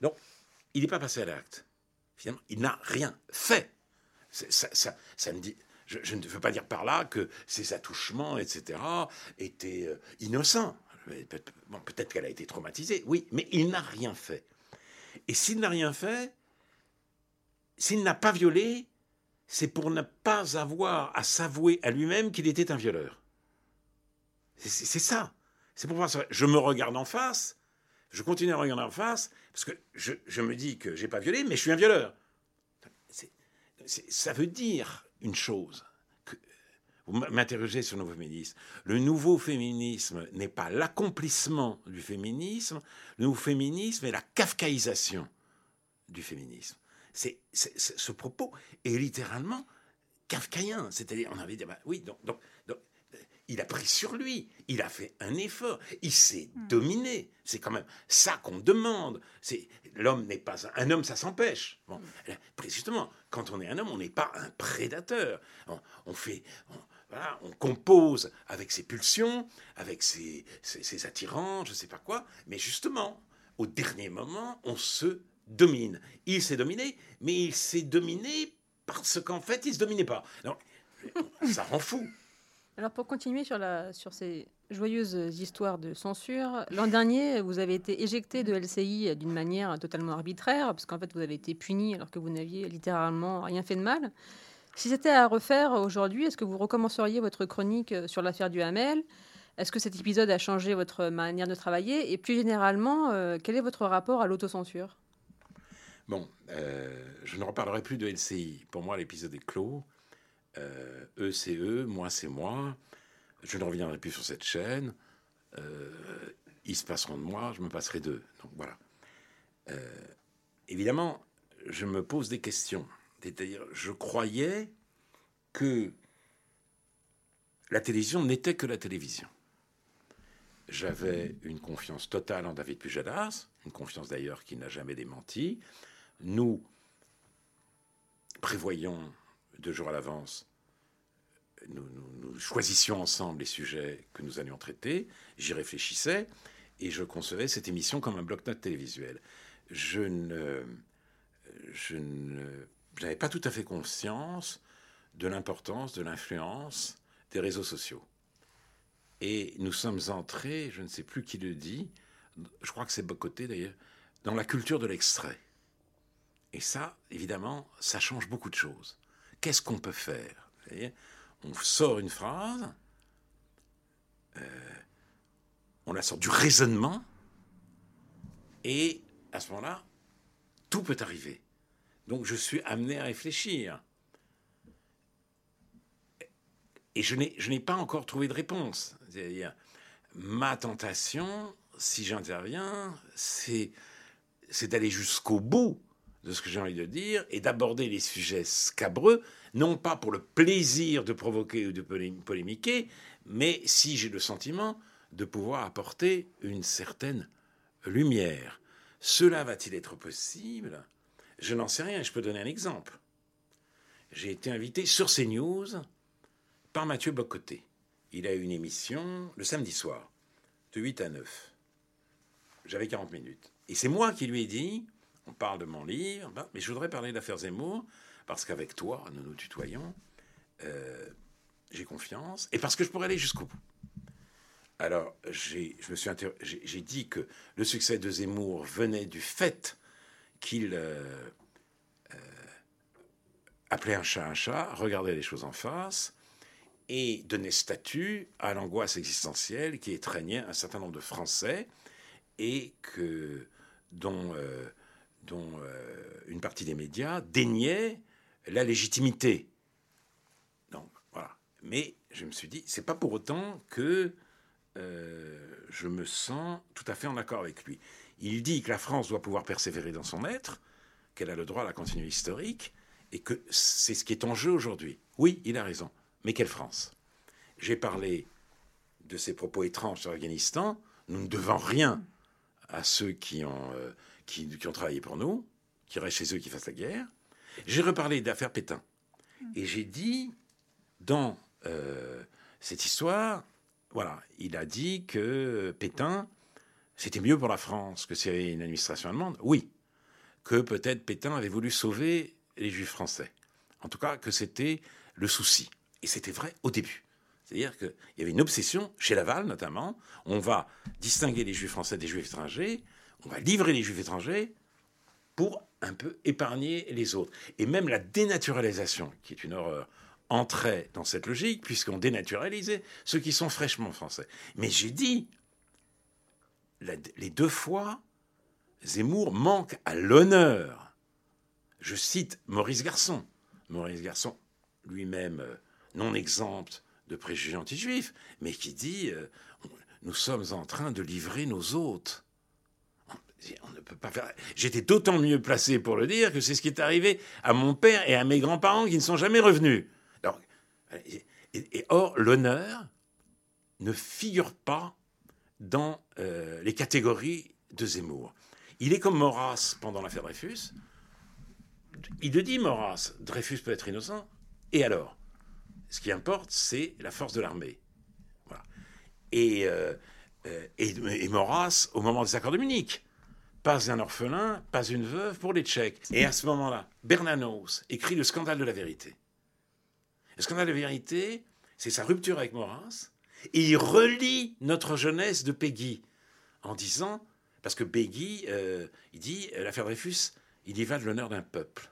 Donc, *laughs* il n'est pas passé à l'acte. Finalement, il n'a rien fait. Ça, ça, ça, me dit. Je, ne veux pas dire par là que ses attouchements, etc., étaient euh, innocents. Bon, peut-être qu'elle a été traumatisée, oui, mais il n'a rien fait. Et s'il n'a rien fait, s'il n'a pas violé, c'est pour ne pas avoir à s'avouer à lui-même qu'il était un violeur. C'est ça. C'est pour ça. Je me regarde en face, je continue à regarder en face, parce que je, me dis que j'ai pas violé, mais je suis un violeur. ça veut dire une chose. Vous m'interrogez sur le nouveau féminisme. Le nouveau féminisme n'est pas l'accomplissement du féminisme. Le nouveau féminisme est la kafkaïsation du féminisme. C'est, ce propos est littéralement kafkaïen. C'est-à-dire, on avait dit, bah, oui, donc, il a pris sur lui, il a fait un effort, il s'est hmm. dominé. C'est quand même ça qu'on demande. C'est l'homme n'est pas un, homme, ça s'empêche. Bon, hmm. justement, quand on est un homme, on n'est pas un prédateur. On, fait, voilà, on compose avec ses pulsions, avec ses, ses attirants, je ne sais pas quoi. Mais justement, au dernier moment, on se domine. Il s'est dominé, mais il s'est dominé parce qu'en fait, il se dominait pas. Donc, ça rend fou.
Alors pour continuer sur, ces joyeuses histoires de censure, l'an dernier, vous avez été éjecté de LCI d'une manière totalement arbitraire, parce qu'en fait, vous avez été puni alors que vous n'aviez littéralement rien fait de mal. Si c'était à refaire aujourd'hui, est-ce que vous recommenceriez votre chronique sur l'affaire du Hamel? Est-ce que cet épisode a changé votre manière de travailler? Et plus généralement, euh, quel est votre rapport à l'autocensure?
Bon, euh, je ne reparlerai plus de LCI. Pour moi, l'épisode est clos. Euh, eux, c'est eux, moi, c'est moi. Je ne reviendrai plus sur cette chaîne. Euh, ils se passeront de moi, je me passerai d'eux. Donc voilà. évidemment, je me pose des questions. C'est-à-dire, je croyais que la télévision n'était que la télévision. J'avais une confiance totale en David Pujadas, une confiance d'ailleurs qui n'a jamais démenti. Nous prévoyons deux jours à l'avance, nous, choisissions ensemble les sujets que nous allions traiter, j'y réfléchissais et je concevais cette émission comme un bloc-notes télévisuel. Je je n'avais pas tout à fait conscience de l'importance, de l'influence des réseaux sociaux. Et nous sommes entrés, je ne sais plus qui le dit, je crois que c'est Bocoté d'ailleurs, dans la culture de l'extrait. Et ça, évidemment, ça change beaucoup de choses. Qu'est-ce qu'on peut faire? On sort une phrase, euh, on la sort du raisonnement, et à ce moment-là, tout peut arriver. Donc je suis amené à réfléchir. Et je n'ai pas encore trouvé de réponse. C'est-à-dire, ma tentation, si j'interviens, c'est d'aller jusqu'au bout de ce que j'ai envie de dire et d'aborder les sujets scabreux, non pas pour le plaisir de provoquer ou de polémiquer, mais si j'ai le sentiment de pouvoir apporter une certaine lumière. Cela va-t-il être possible? Je n'en sais rien, je peux donner un exemple. J'ai été invité sur CNews par Mathieu Bocoté. Il a eu une émission le samedi soir, de 8 à 9. J'avais 40 minutes. Et c'est moi qui lui ai dit, on parle de mon livre, ben, mais je voudrais parler d'affaires Zemmour, parce qu'avec toi, nous nous tutoyons, euh, j'ai confiance, et parce que je pourrais aller jusqu'au bout. Alors, j'ai, j'ai, dit que le succès de Zemmour venait du fait qu'il euh, euh, appelait un chat un chat, regardait les choses en face, et donnait statut à l'angoisse existentielle qui étreignait un certain nombre de Français, et que dont dont euh, une partie des médias déniait la légitimité. Donc voilà. Mais je me suis dit, c'est pas pour autant que euh, je me sens tout à fait en accord avec lui. Il dit que la France doit pouvoir persévérer dans son être, qu'elle a le droit à la continuité historique, et que c'est ce qui est en jeu aujourd'hui. Oui, il a raison. Mais quelle France? J'ai parlé de ses propos étranges sur l'Afghanistan. Nous ne devons rien à ceux qui ont euh, qui, ont travaillé pour nous, qui restent chez eux, qui fassent la guerre. J'ai reparlé d'affaires Pétain. Et j'ai dit, dans euh, cette histoire, voilà, il a dit que Pétain, c'était mieux pour la France que s'il y avait une administration allemande. Oui. Que peut-être Pétain avait voulu sauver les juifs français en tout cas, que c'était le souci. Et c'était vrai au début. C'est-à-dire qu'il y avait une obsession, chez Laval notamment, on va distinguer les juifs français des juifs étrangers, on va livrer les juifs étrangers pour un peu épargner les autres. Et même la dénaturalisation, qui est une horreur, entrait dans cette logique, puisqu'on dénaturalisait ceux qui sont fraîchement français. Mais j'ai dit, les deux fois, Zemmour manque à l'honneur. Je cite Maurice Garçon. Maurice Garçon, lui-même euh, non exempt de préjugés anti-juifs, mais qui dit euh, nous sommes en train de livrer nos hôtes. J'étais d'autant mieux placé pour le dire que c'est ce qui est arrivé à mon père et à mes grands-parents qui ne sont jamais revenus. et, or, l'honneur ne figure pas dans euh, les catégories de Zemmour. Il est comme Maurras pendant l'affaire Dreyfus. Il le dit, Maurras, Dreyfus peut être innocent. Et alors Ce qui importe, c'est la force de l'armée. Et, euh, euh, et, Maurras, au moment des accords de Munich, pas un orphelin, pas une veuve pour les Tchèques. Et à ce moment-là, Bernanos écrit le scandale de la vérité. Le scandale de la vérité, c'est sa rupture avec Maurras, et il relie notre jeunesse de Peggy en disant, parce que Peggy, euh, il dit, euh, l'affaire Dreyfus, il y va de l'honneur d'un peuple.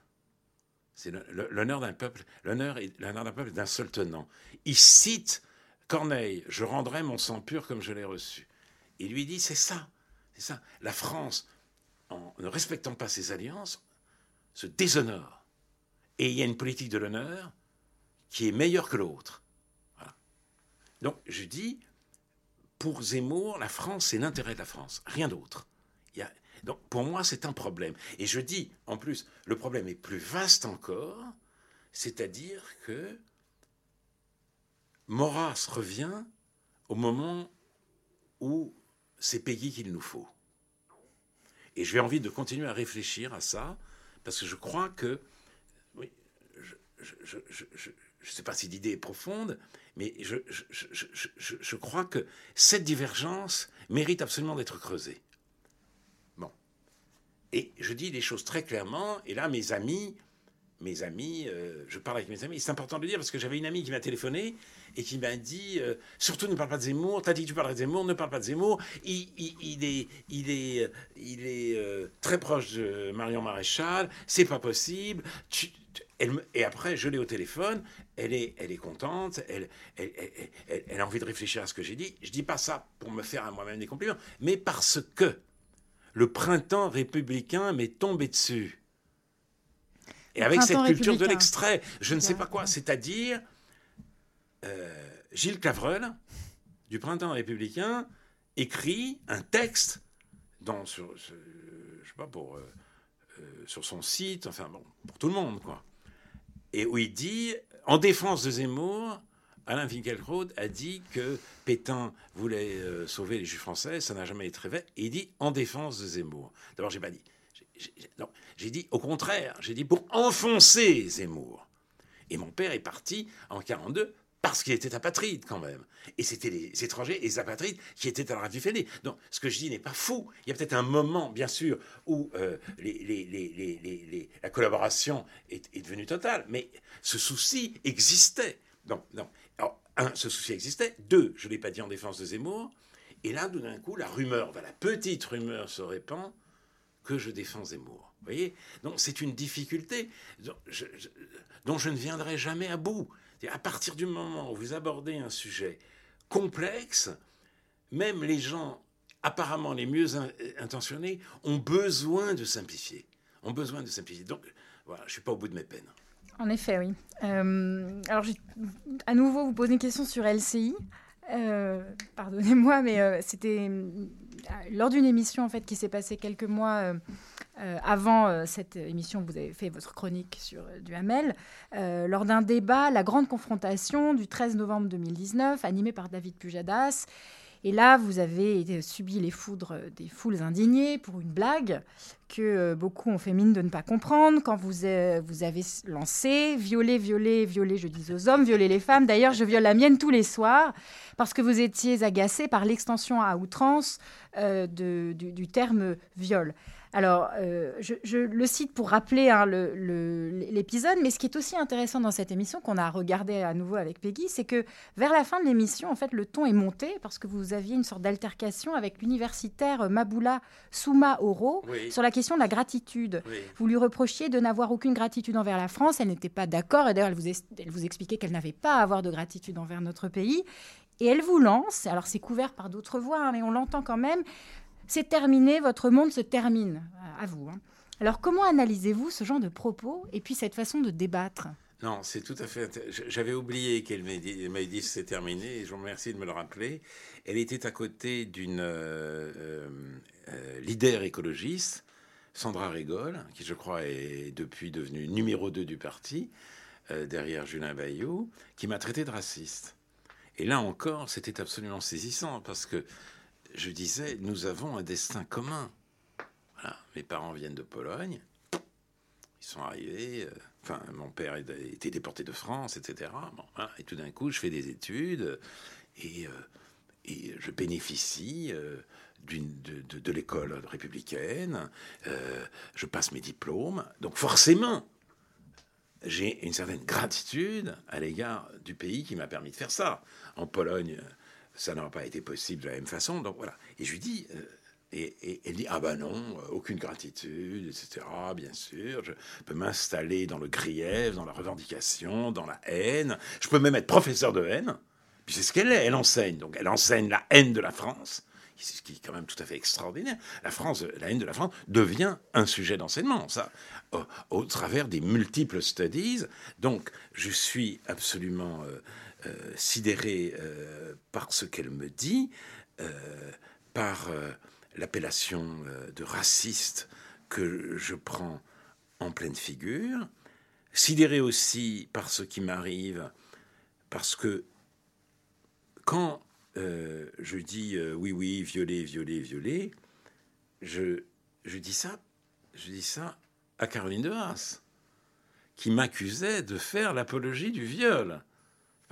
C'est l'honneur d'un peuple, l'honneur d'un peuple d'un seul tenant. Il cite Corneille, je rendrai mon sang pur comme je l'ai reçu. Il lui dit, c'est ça, c'est ça. La France en ne respectant pas ses alliances, se déshonore. Et il y a une politique de l'honneur qui est meilleure que l'autre. Donc je dis, pour Zemmour, la France, c'est l'intérêt de la France, rien d'autre. Donc pour moi, c'est un problème. Et je dis, en plus, le problème est plus vaste encore, c'est-à-dire que Maurras revient au moment où c'est Peggy qu'il nous faut. Et j'ai envie de continuer à réfléchir à ça, parce que je crois que, oui, je ne sais pas si l'idée est profonde, mais je, je, crois que cette divergence mérite absolument d'être creusée. Bon. Et je dis les choses très clairement, et là, mes amis mes amis, euh, je parle avec mes amis, c'est important de le dire parce que j'avais une amie qui m'a téléphoné et qui m'a dit euh, surtout ne parle pas de Zemmour, t'as dit que tu parlerais de Zemmour, ne parle pas de Zemmour, il, est, il est, il est euh, très proche de Marion Maréchal, c'est pas possible. et après, je l'ai au téléphone, elle est, elle est contente, elle, elle, elle, a envie de réfléchir à ce que j'ai dit. Je dis pas ça pour me faire à moi-même des compliments, mais parce que le printemps républicain m'est tombé dessus et avec cette culture de l'extrait, je ne sais pas quoi, c'est-à-dire euh, Gilles Cavreul, du Printemps républicain, écrit un texte dans, sur, je sais pas, pour, euh, euh, sur son site, enfin bon, pour tout le monde, quoi. Et où il dit, en défense de Zemmour, Alain Finkielkraut a dit que Pétain voulait sauver les Juifs français, ça n'a jamais été vrai. Et il dit en défense de Zemmour. D'abord, j'ai pas dit j'ai dit au contraire, j'ai dit pour enfoncer Zemmour. Et mon père est parti en 42 parce qu'il était apatride quand même. Et c'était les étrangers et les apatrides qui étaient à la Fédé. Donc ce que je dis n'est pas fou. Il y a peut-être un moment, bien sûr, où euh, la collaboration est, devenue totale, mais ce souci existait. Donc, non. Un, ce souci existait. Deux, je ne l'ai pas dit en défense de Zemmour. Et là, tout d'un coup, la rumeur, la petite rumeur se répand que je défends Zemmour. Vous voyez? Donc c'est une difficulté dont je, ne viendrai jamais à bout. À partir du moment où vous abordez un sujet complexe, même les gens apparemment les mieux intentionnés ont besoin de simplifier. Ont besoin de simplifier. Donc voilà, je ne suis pas au bout de mes peines.
En effet, oui. Euh, alors, à nouveau, vous posez une question sur LCI. Euh, pardonnez-moi, mais euh, c'était lors d'une émission en fait qui s'est passée quelques mois euh, avant cette émission, vous avez fait votre chronique sur Duhamel, lors d'un débat, la grande confrontation du 13 novembre 2019, animé par David Pujadas. Et là, vous avez subi les foudres des foules indignées pour une blague que euh, beaucoup ont fait mine de ne pas comprendre quand vous, euh, avez lancé violer, violer, violer, je dis aux hommes, violer les femmes. D'ailleurs, je viole la mienne tous les soirs parce que vous étiez agacé par l'extension à outrance euh, du, terme viol. Alors, euh, je, le cite pour rappeler hein, l'épisode, mais ce qui est aussi intéressant dans cette émission, qu'on a regardé à nouveau avec Peggy, c'est que vers la fin de l'émission, en fait, le ton est monté parce que vous aviez une sorte d'altercation avec l'universitaire Maboula Souma Oro sur la question de la gratitude. Vous lui reprochiez de n'avoir aucune gratitude envers la France, elle n'était pas d'accord, et d'ailleurs, elle vous, elle vous expliquait qu'elle n'avait pas à avoir de gratitude envers notre pays. Et elle vous lance, alors c'est couvert par d'autres voix, hein, mais on l'entend quand même, c'est terminé, votre monde se termine, à vous. Hein. Alors comment analysez-vous ce genre de propos et puis cette façon de débattre?
Non, c'est tout à fait. J'avais oublié qu'elle m'ait dit, dit c'est terminé, et je vous remercie de me le rappeler. Elle était à côté d'une euh, euh, euh, leader écologiste, Sandra Rigol, qui je crois est depuis devenue numéro 2 du parti, derrière Julien Bayou, qui m'a traité de raciste. Et là encore, c'était absolument saisissant, parce que je disais, nous avons un destin commun. Mes parents viennent de Pologne. Ils sont arrivés. Euh, enfin, mon père était déporté de France, etc. et tout d'un coup, je fais des études et, euh, je bénéficie euh, de, l'école républicaine. je passe mes diplômes. Donc forcément, j'ai une certaine gratitude à l'égard du pays qui m'a permis de faire ça. En Pologne, ça n'aurait pas été possible de la même façon. Donc voilà. Et je lui dis, euh, et, elle dit, ah ben non, euh, aucune gratitude, etc. Bien sûr, je peux m'installer dans le grief, dans la revendication, dans la haine. Je peux même être professeur de haine. Puis c'est ce qu'elle est, elle enseigne. Donc elle enseigne la haine de la France ce qui est quand même tout à fait extraordinaire. La France, la haine de la France devient un sujet d'enseignement, ça, au, travers des multiples studies. Donc, je suis absolument euh, euh, sidéré euh, par ce qu'elle me dit, euh, par l'appellation de raciste que je prends en pleine figure, sidéré aussi par ce qui m'arrive, parce que quand je dis oui, oui, violer, violer, violer, je, je, dis ça, je dis ça à Caroline de Haas, qui m'accusait de faire l'apologie du viol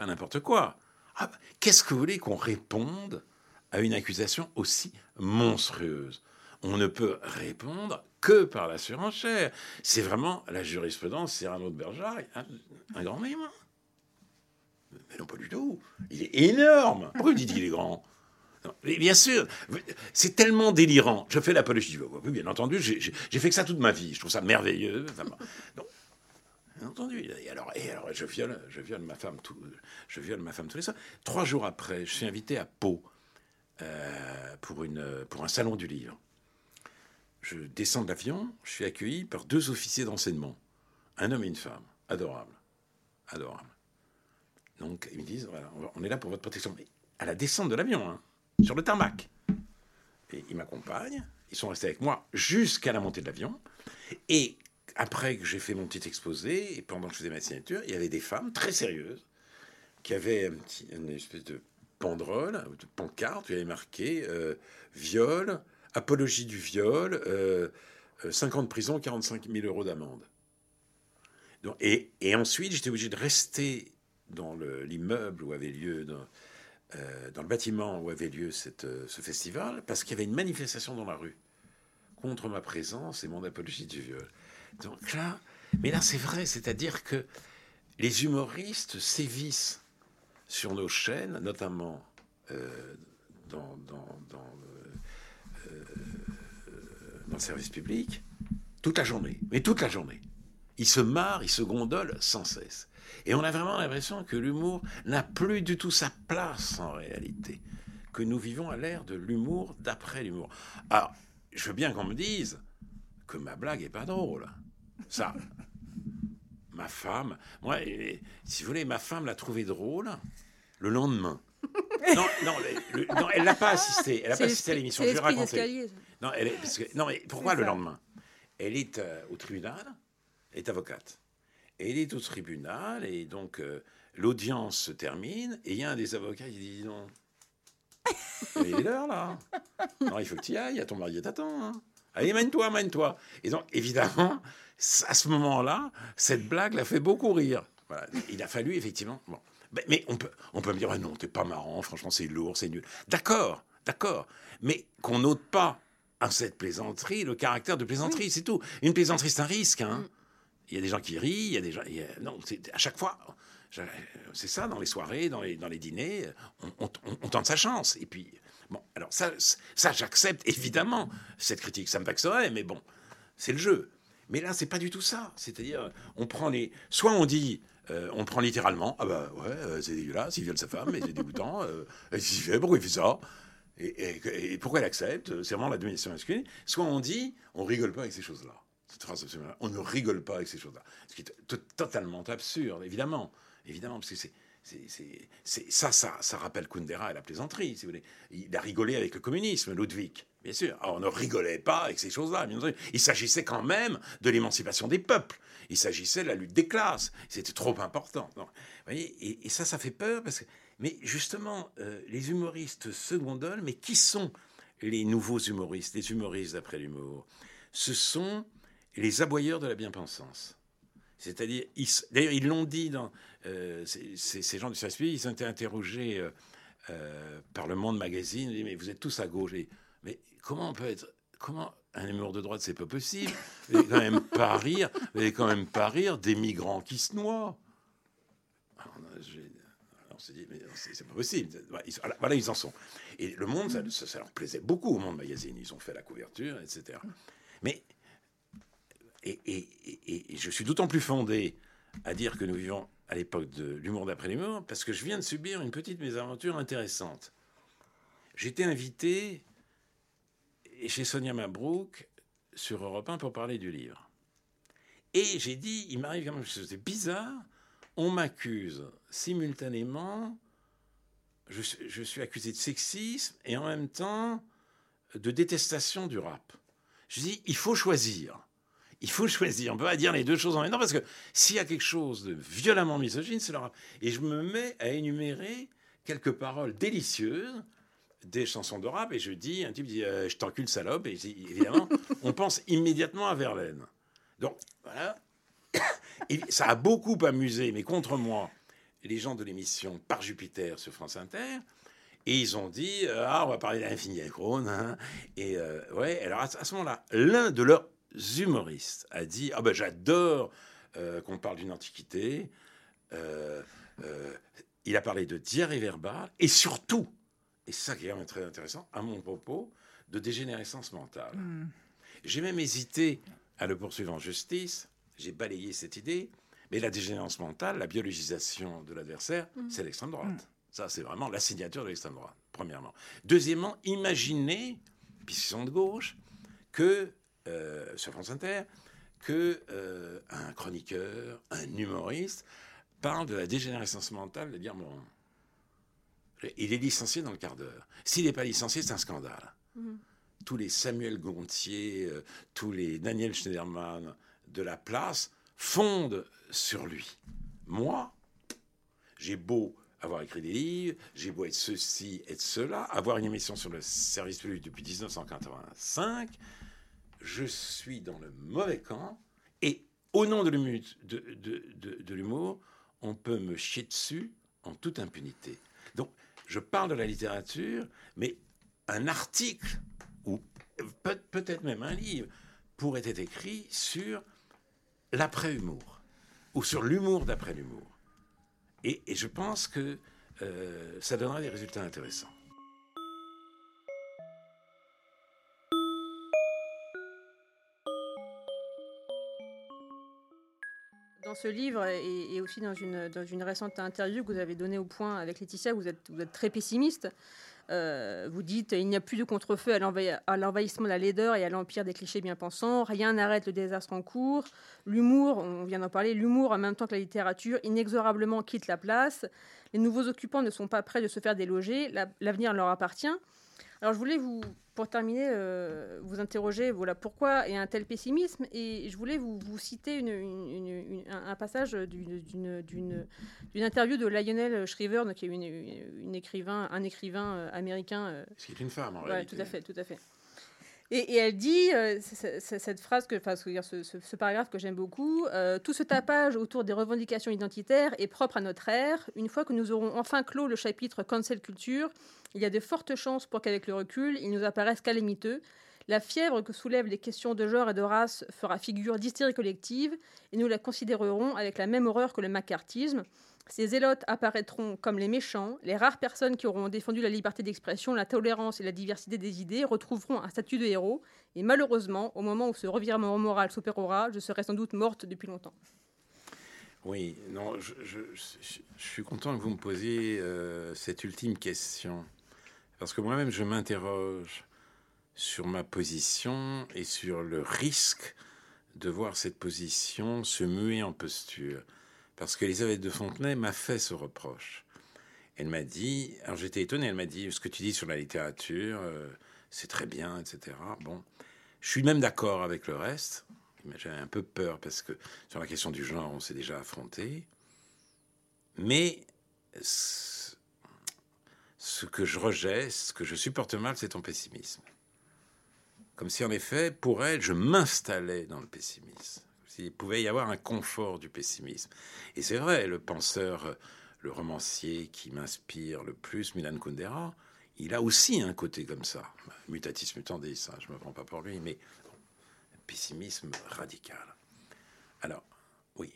n'importe quoi. Ah, qu'est-ce que vous voulez qu'on réponde à une accusation aussi monstrueuse? On ne peut répondre que par la surenchère. C'est vraiment la jurisprudence Cyrano de Bergerac, un, un grand mémoire. Mais non, pas du tout. Il est énorme. Pourquoi dites qu'il est grand? Bien sûr, c'est tellement délirant. Je fais l'apologie. Oui, bien entendu, j'ai fait que ça toute ma vie. Je trouve ça merveilleux. Entendu. Et alors, et alors je, viole, je, viole ma femme tout, je viole ma femme tous les soirs. Trois jours après, je suis invité à Pau euh, pour, une, pour un salon du livre. Je descends de l'avion, je suis accueilli par deux officiers d'enseignement, un homme et une femme, adorable, adorable. Donc ils me disent, on est là pour votre protection. Mais à la descente de l'avion, hein, sur le tarmac. Et ils m'accompagnent, ils sont restés avec moi jusqu'à la montée de l'avion. Et après que j'ai fait mon petit exposé, et pendant que je faisais ma signature, il y avait des femmes très sérieuses qui avaient une espèce de banderole, de pancarte, où il y avait marqué euh, viol, apologie du viol, euh, 5 euh, ans de prison, 45 000 euros d'amende. Et, ensuite, j'étais obligé de rester dans l'immeuble où avait lieu, dans, euh, dans, le bâtiment où avait lieu cette, ce festival, parce qu'il y avait une manifestation dans la rue contre ma présence et mon apologie du viol. Donc là, mais là c'est vrai, c'est-à-dire que les humoristes sévissent sur nos chaînes, notamment euh, dans, euh, dans, le service public, toute la journée, mais toute la journée. Ils se marrent, ils se gondolent sans cesse. Et on a vraiment l'impression que l'humour n'a plus du tout sa place en réalité, que nous vivons à l'ère de l'humour d'après l'humour. Alors, je veux bien qu'on me dise que ma blague est pas drôle. Ça, ma femme, moi, si vous voulez, ma femme l'a trouvé drôle le lendemain. non, *laughs* non, non, elle n'a pas assisté. Elle n'a pas assisté à l'émission. Je vais raconter. Non, elle est, non, mais pourquoi le lendemain? Elle est euh, au tribunal, elle est avocate. Et elle est au tribunal, et donc euh, l'audience se termine, et il y a un des avocats qui dit non. *laughs* Il est l'heure, là. Non, il faut que tu y ailles, ton mari t'attend. Hein. Allez, mène-toi, mène-toi. Et donc, évidemment, à ce moment-là, cette blague l'a fait beaucoup rire. Il a fallu, effectivement. Bon. Mais on peut, on peut me dire, ah non, t'es pas marrant, franchement, c'est lourd, c'est nul. D'accord, d'accord. Mais qu'on n'ôte pas à cette plaisanterie le caractère de plaisanterie, c'est tout. Une plaisanterie, c'est un risque. Hein. Mm. Il y a des gens qui rient, il y a des gens. non, à chaque fois, c'est ça, dans les soirées, dans les, dans les dîners, on, tente sa chance. Et puis, bon, alors ça, ça j'accepte évidemment cette critique. Ça me vexerait, mais bon, c'est le jeu. Mais là, c'est pas du tout ça. C'est-à-dire, on prend les. Soit on dit. Euh, on prend littéralement, ah bah ouais, euh, c'est dégueulasse, il viole sa femme, mais c'est dégoûtant, *laughs* euh, qu'est-ce fait, pourquoi il fait ça? Et, pourquoi elle accepte? C'est vraiment la domination masculine. Soit on dit, on rigole pas avec ces choses-là. Cette phrase, on ne rigole pas avec ces choses-là. Ce qui est totalement absurde, évidemment. Évidemment, parce que c'est. C'est, ça, ça, ça rappelle Kundera et la plaisanterie, si vous voulez. Il a rigolé avec le communisme, Ludwig, bien sûr. On ne rigolait pas avec ces choses-là. Il s'agissait quand même de l'émancipation des peuples. Il s'agissait de la lutte des classes. C'était trop important. vous voyez et, ça, ça fait peur parce que mais justement, euh, les humoristes secondaires, mais qui sont les nouveaux humoristes, les humoristes d'après l'humour? Ce sont les aboyeurs de la bien-pensance. C'est-à-dire, d'ailleurs, ils l'ont dit dans euh, ces, gens du service ils ont été interrogés euh, par le Monde Magazine. Ils mais vous êtes tous à gauche. mais comment on peut être comment un humour de droite, c'est pas possible. Vous n'allez quand même pas rire. Vous quand même pas rire des migrants qui se noient s'est dit, mais c'est pas possible. Voilà, ils en sont. Et le Monde, ça, leur plaisait beaucoup au Monde Magazine. Ils ont fait la couverture, etc. Mais, et, je suis d'autant plus fondé à dire que nous vivons à l'époque de l'humour d'après l'humour, parce que je viens de subir une petite mésaventure intéressante. J'étais invité chez Sonia Mabrouk sur Europe 1 pour parler du livre. Et j'ai dit, il m'arrive quand même de bizarre, on m'accuse simultanément, je, suis accusé de sexisme et en même temps de détestation du rap. Je dis, il faut choisir. Il faut *laughs* choisir. On peut pas dire les deux choses en même temps parce que s'il y a quelque chose de violemment misogyne, c'est le rap. Et je me mets à énumérer quelques paroles délicieuses des chansons de rap et je dis, un type dit, euh, je t'encule salope, et évidemment, *laughs* on pense immédiatement à Verlaine. Donc, voilà, *coughs* ça a beaucoup amusé, mais contre moi, les gens de l'émission Par Jupiter sur France Inter. Et ils ont dit euh, Ah, on va parler d'Infini hein. Et euh, ouais, alors à, ce moment-là, l'un de leurs humoristes a dit Ah, ben j'adore euh, qu'on parle d'une antiquité. il a parlé de diarrhée verbale et surtout, et ça qui est vraiment très intéressant, à mon propos, de dégénérescence mentale. Hmm. J'ai même hésité à le poursuivre en justice j'ai balayé cette idée. Mais la dégénérescence mentale, la biologisation de l'adversaire, mm. c'est l'extrême droite. Mm. Ça, c'est vraiment la signature de l'extrême droite, premièrement. Deuxièmement, imaginez, puisqu'ils sont de gauche, que, euh, sur France Inter, que euh, un chroniqueur, un humoriste, parle de la dégénérescence mentale de dire bon, il est licencié dans le quart d'heure. S'il n'est pas licencié, c'est un scandale. Mm. Tous les Samuel Gontier, euh, tous les Daniel Schneiderman, de la place fonde sur lui. Moi, j'ai beau avoir écrit des livres, j'ai beau être ceci, être cela, avoir une émission sur le service public depuis 1985, je suis dans le mauvais camp et au nom de l'humour, on peut me chier dessus en toute impunité. Donc, je parle de la littérature, mais un article, ou peut-être même un livre, pourrait être écrit sur l'après-humour, ou sur l'humour d'après l'humour. Et, je pense que euh, ça donnera des résultats intéressants.
Dans ce livre et, aussi dans une, récente interview que vous avez donnée au point avec Laetitia, vous êtes, vous très pessimiste. Euh, vous dites il n'y a plus de contre-feu à l'envahissement de la laideur et à l'empire des clichés bien pensants. Rien n'arrête le désastre en cours. L'humour, on vient d'en parler, l'humour en même temps que la littérature inexorablement quitte la place. Les nouveaux occupants ne sont pas prêts de se faire déloger. L'avenir leur appartient. Alors je voulais vous, pour terminer, euh, vous interroger, voilà, pourquoi y a un tel pessimisme? Et je voulais vous, citer un passage d'une interview de Lionel Shriver, qui est une, écrivain, un écrivain euh, américain.
Euh, Ce qui est une femme, en
réalité. Tout à fait, tout à fait. Et, elle dit, cette phrase, enfin, ce, paragraphe que j'aime beaucoup, tout ce tapage autour des revendications identitaires est propre à notre ère. Une fois que nous aurons enfin clos le chapitre cancel culture, il y a de fortes chances pour qu'avec le recul, il nous apparaisse calamiteux. La fièvre que soulèvent les questions de genre et de race fera figure d'hystérie collective et nous la considérerons avec la même horreur que le macartisme. Ces zélotes apparaîtront comme les méchants, les rares personnes qui auront défendu la liberté d'expression, la tolérance et la diversité des idées retrouveront un statut de héros, et malheureusement, au moment où ce revirement moral s'opérera, je serai sans doute morte depuis longtemps.
Oui, non, je, suis content que vous me posiez euh, cette ultime question, parce que moi-même, je m'interroge sur ma position et sur le risque de voir cette position se muer en posture. Parce qu'Elisabeth de Fontenay m'a fait ce reproche. Elle m'a dit, alors j'étais étonné, elle m'a dit, ce que tu dis sur la littérature, euh, c'est très bien, etc. Bon, je suis même d'accord avec le reste, mais j'avais un peu peur parce que sur la question du genre, on s'est déjà affronté. Mais ce que je rejette, ce que je supporte mal, c'est ton pessimisme. Comme si en effet, pour elle, je m'installais dans le pessimisme. Il pouvait y avoir un confort du pessimisme. Et c'est vrai, le penseur, le romancier qui m'inspire le plus, Milan Kundera, il a aussi un côté comme ça. Mutatis mutandis, hein, je ne me prends pas pour lui, mais pessimisme radical. Alors, oui.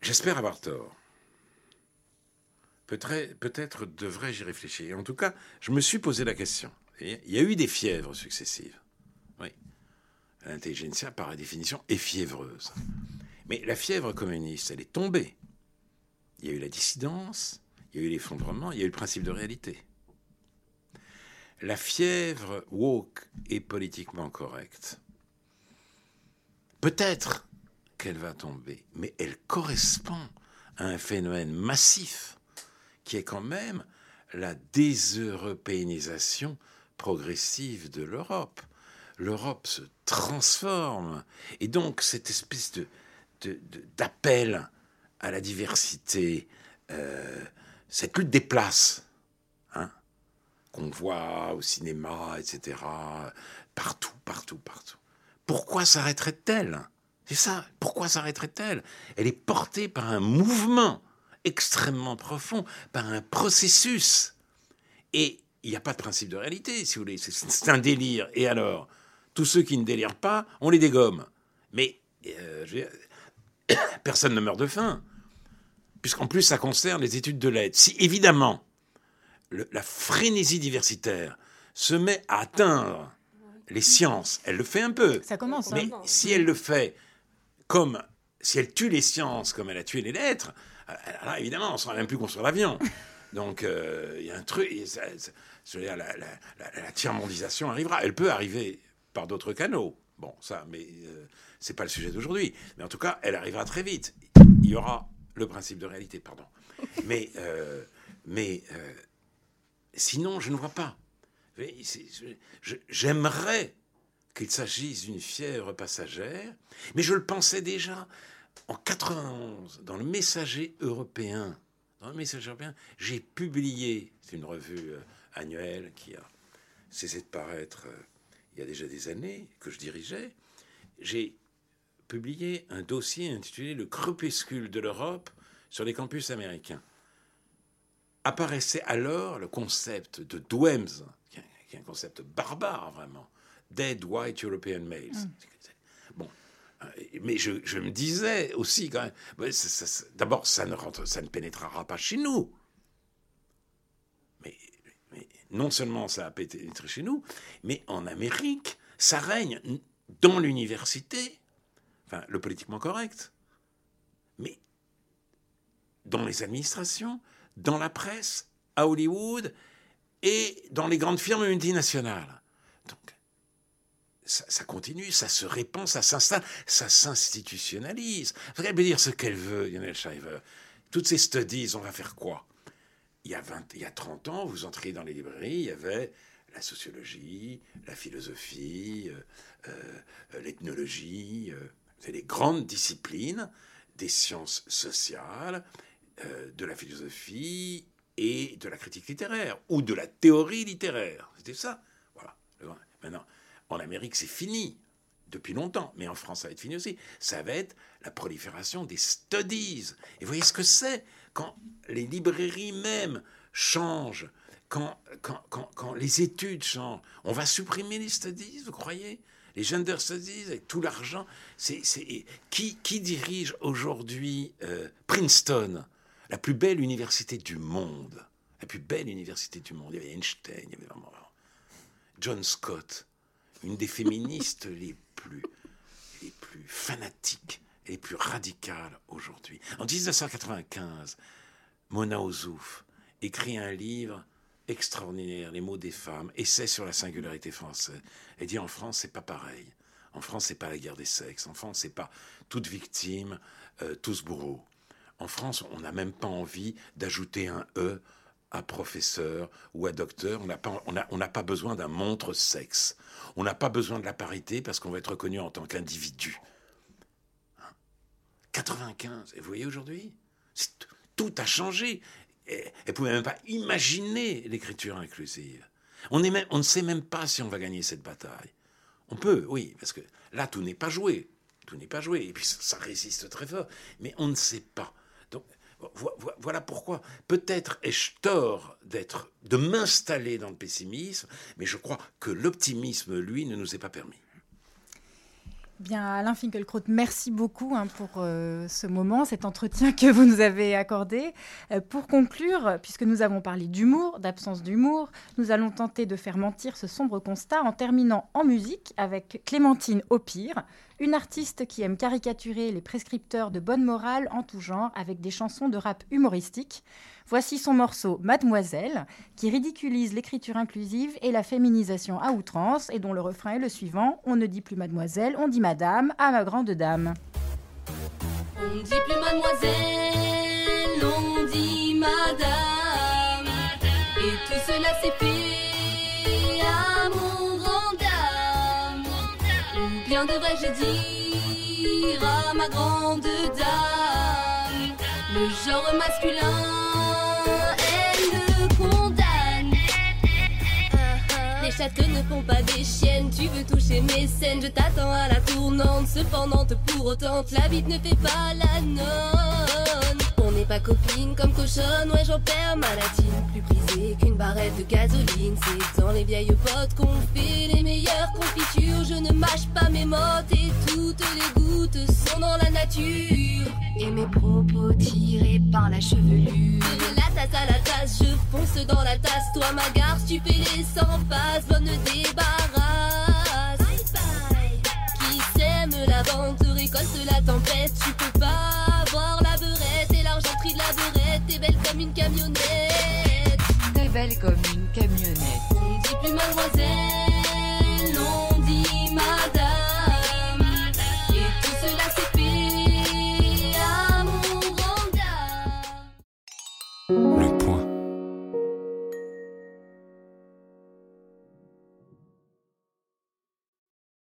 J'espère avoir tort. Peut-être devrais-je y réfléchir. En tout cas, je me suis posé la question. Il y a eu des fièvres successives. Oui. L'intelligentsia, par définition, est fiévreuse. Mais la fièvre communiste, elle est tombée. Il y a eu la dissidence, il y a eu l'effondrement, il y a eu le principe de réalité. La fièvre woke est politiquement correcte. Peut-être qu'elle va tomber, mais elle correspond à un phénomène massif qui est quand même la déseuropéanisation progressive de l'Europe. L'Europe se transforme. Et donc, cette espèce de, d'appel à la diversité, euh, cette lutte des places, hein, qu'on voit au cinéma, etc., partout, partout, partout. Pourquoi s'arrêterait-elle? C'est ça, pourquoi s'arrêterait-elle? Elle est portée par un mouvement extrêmement profond, par un processus. Et il n'y a pas de principe de réalité, si vous voulez. C'est un délire. Et alors? Tous ceux qui ne délirent pas, on les dégomme. Mais euh, *coughs* personne ne meurt de faim. Puisqu'en plus, ça concerne les études de l'aide. Si évidemment, la frénésie diversitaire se met à atteindre les sciences, elle le fait un peu.
Ça commence.
Mais
hein.
si elle le fait comme si elle tue les sciences comme elle a tué les lettres, alors évidemment, on ne saura même plus construire l'avion. *laughs* Donc, euh, il y a un truc. la, la, la, tiers-mondisation arrivera. Elle peut arriver par d'autres canaux. Bon, ça, mais euh, c'est pas le sujet d'aujourd'hui. Mais en tout cas, elle arrivera très vite. Il y aura le principe de réalité, pardon. *laughs* Mais, euh, mais sinon, je ne vois pas. J'aimerais qu'il s'agisse d'une fièvre passagère, mais je le pensais déjà en 91, dans le Messager européen, dans le Messager européen, j'ai publié, c'est une revue euh, annuelle qui a cessé de paraître euh, il y a déjà des années, que je dirigeais, j'ai publié un dossier intitulé Le crépuscule de l'Europe sur les campus américains. Apparaissait alors le concept de DWEMS, qui est un concept barbare vraiment, Dead White European Males. Mm. Bon, mais je, me disais aussi quand même, d'abord, ça ne, ça ne pénétrera pas chez nous. Non seulement ça a pénétré chez nous, mais en Amérique, ça règne dans l'université, enfin, le politiquement correct, mais dans les administrations, dans la presse, à Hollywood et dans les grandes firmes multinationales ça, continue, ça se répand, ça s'installe, ça s'institutionnalise. Elle peut dire ce qu'elle veut, Lionel Schreiber. Toutes ces studies, on va faire quoi? Il y, a 20, il y a 30 ans, vous entriez dans les librairies, il y avait la sociologie, la philosophie, euh, euh, l'ethnologie, euh, c'est les grandes disciplines des sciences sociales, de la philosophie et de la critique littéraire, ou de la théorie littéraire. C'était ça. Voilà. Maintenant, en Amérique, c'est fini depuis longtemps, mais en France, ça va être fini aussi. Ça va être la prolifération des studies. Et voyez ce que c'est? Quand les librairies même changent, quand, quand, les études sont... On va supprimer les studies, vous croyez? Les gender studies, avec tout l'argent. Qui, qui dirige aujourd'hui euh, Princeton, la plus belle université du monde La plus belle université du monde. Il y avait Einstein, il y avait vraiment... John Scott, une des féministes *laughs* les plus, les plus fanatiques et plus radicales aujourd'hui. En 1995, Mona Ozouf écrit un livre extraordinaire, Les mots des femmes, essai sur la singularité française. Elle dit en France, c'est pas pareil. En France, c'est pas la guerre des sexes. En France, c'est pas toute victime, euh, tous bourreaux. En France, on n'a même pas envie d'ajouter un E à professeur ou à docteur. On n'a pas, pas besoin d'un montre sexe. On n'a pas besoin de la parité parce qu'on va être reconnu en tant qu'individu. 95, et vous voyez aujourd'hui, tout a changé elle ne pouvait même pas imaginer l'écriture inclusive. On, ne sait même pas si on va gagner cette bataille. On peut, oui, parce que là, tout n'est pas joué. Tout n'est pas joué. Et puis, ça, résiste très fort. Mais on ne sait pas. Donc, voilà pourquoi. Peut-être ai-je tort de m'installer dans le pessimisme, mais je crois que l'optimisme, lui, ne nous est pas permis.
Bien, Alain Finkielkraut, merci beaucoup hein, pour euh, ce moment, cet entretien que vous nous avez accordé. Euh, pour conclure, puisque nous avons parlé d'humour, d'absence d'humour, nous allons tenter de faire mentir ce sombre constat en terminant en musique avec Clémentine Opire, une artiste qui aime caricaturer les prescripteurs de bonne morale en tout genre avec des chansons de rap humoristiques. Voici son morceau Mademoiselle, qui ridiculise l'écriture inclusive et la féminisation à outrance, et dont le refrain est le suivant On ne dit plus mademoiselle, on dit madame à ma grande dame.
On ne dit plus mademoiselle, on dit madame, et tout cela c'est fait à mon grand dame. Ou bien devrais-je dire à ma grande dame, le genre masculin que ne font pas des chiennes. Tu veux toucher mes scènes, je t'attends à la tournante. Cependant, pour autant, la vie ne fait pas la nonne. Pas copines comme cochonne, ouais, j'en perds ma latine. Plus brisée qu'une barrette de gasoline. C'est dans les vieilles potes qu'on fait les meilleures confitures. Je ne mâche pas mes mottes et toutes les gouttes sont dans la nature. Et mes propos tirés par la chevelure. La tasse à la tasse, je fonce dans la tasse. Toi, ma garce, tu fais les 100 passes. Bonne débarrasse. Bye bye. Qui sème la vente récolte la tempête. Tu peux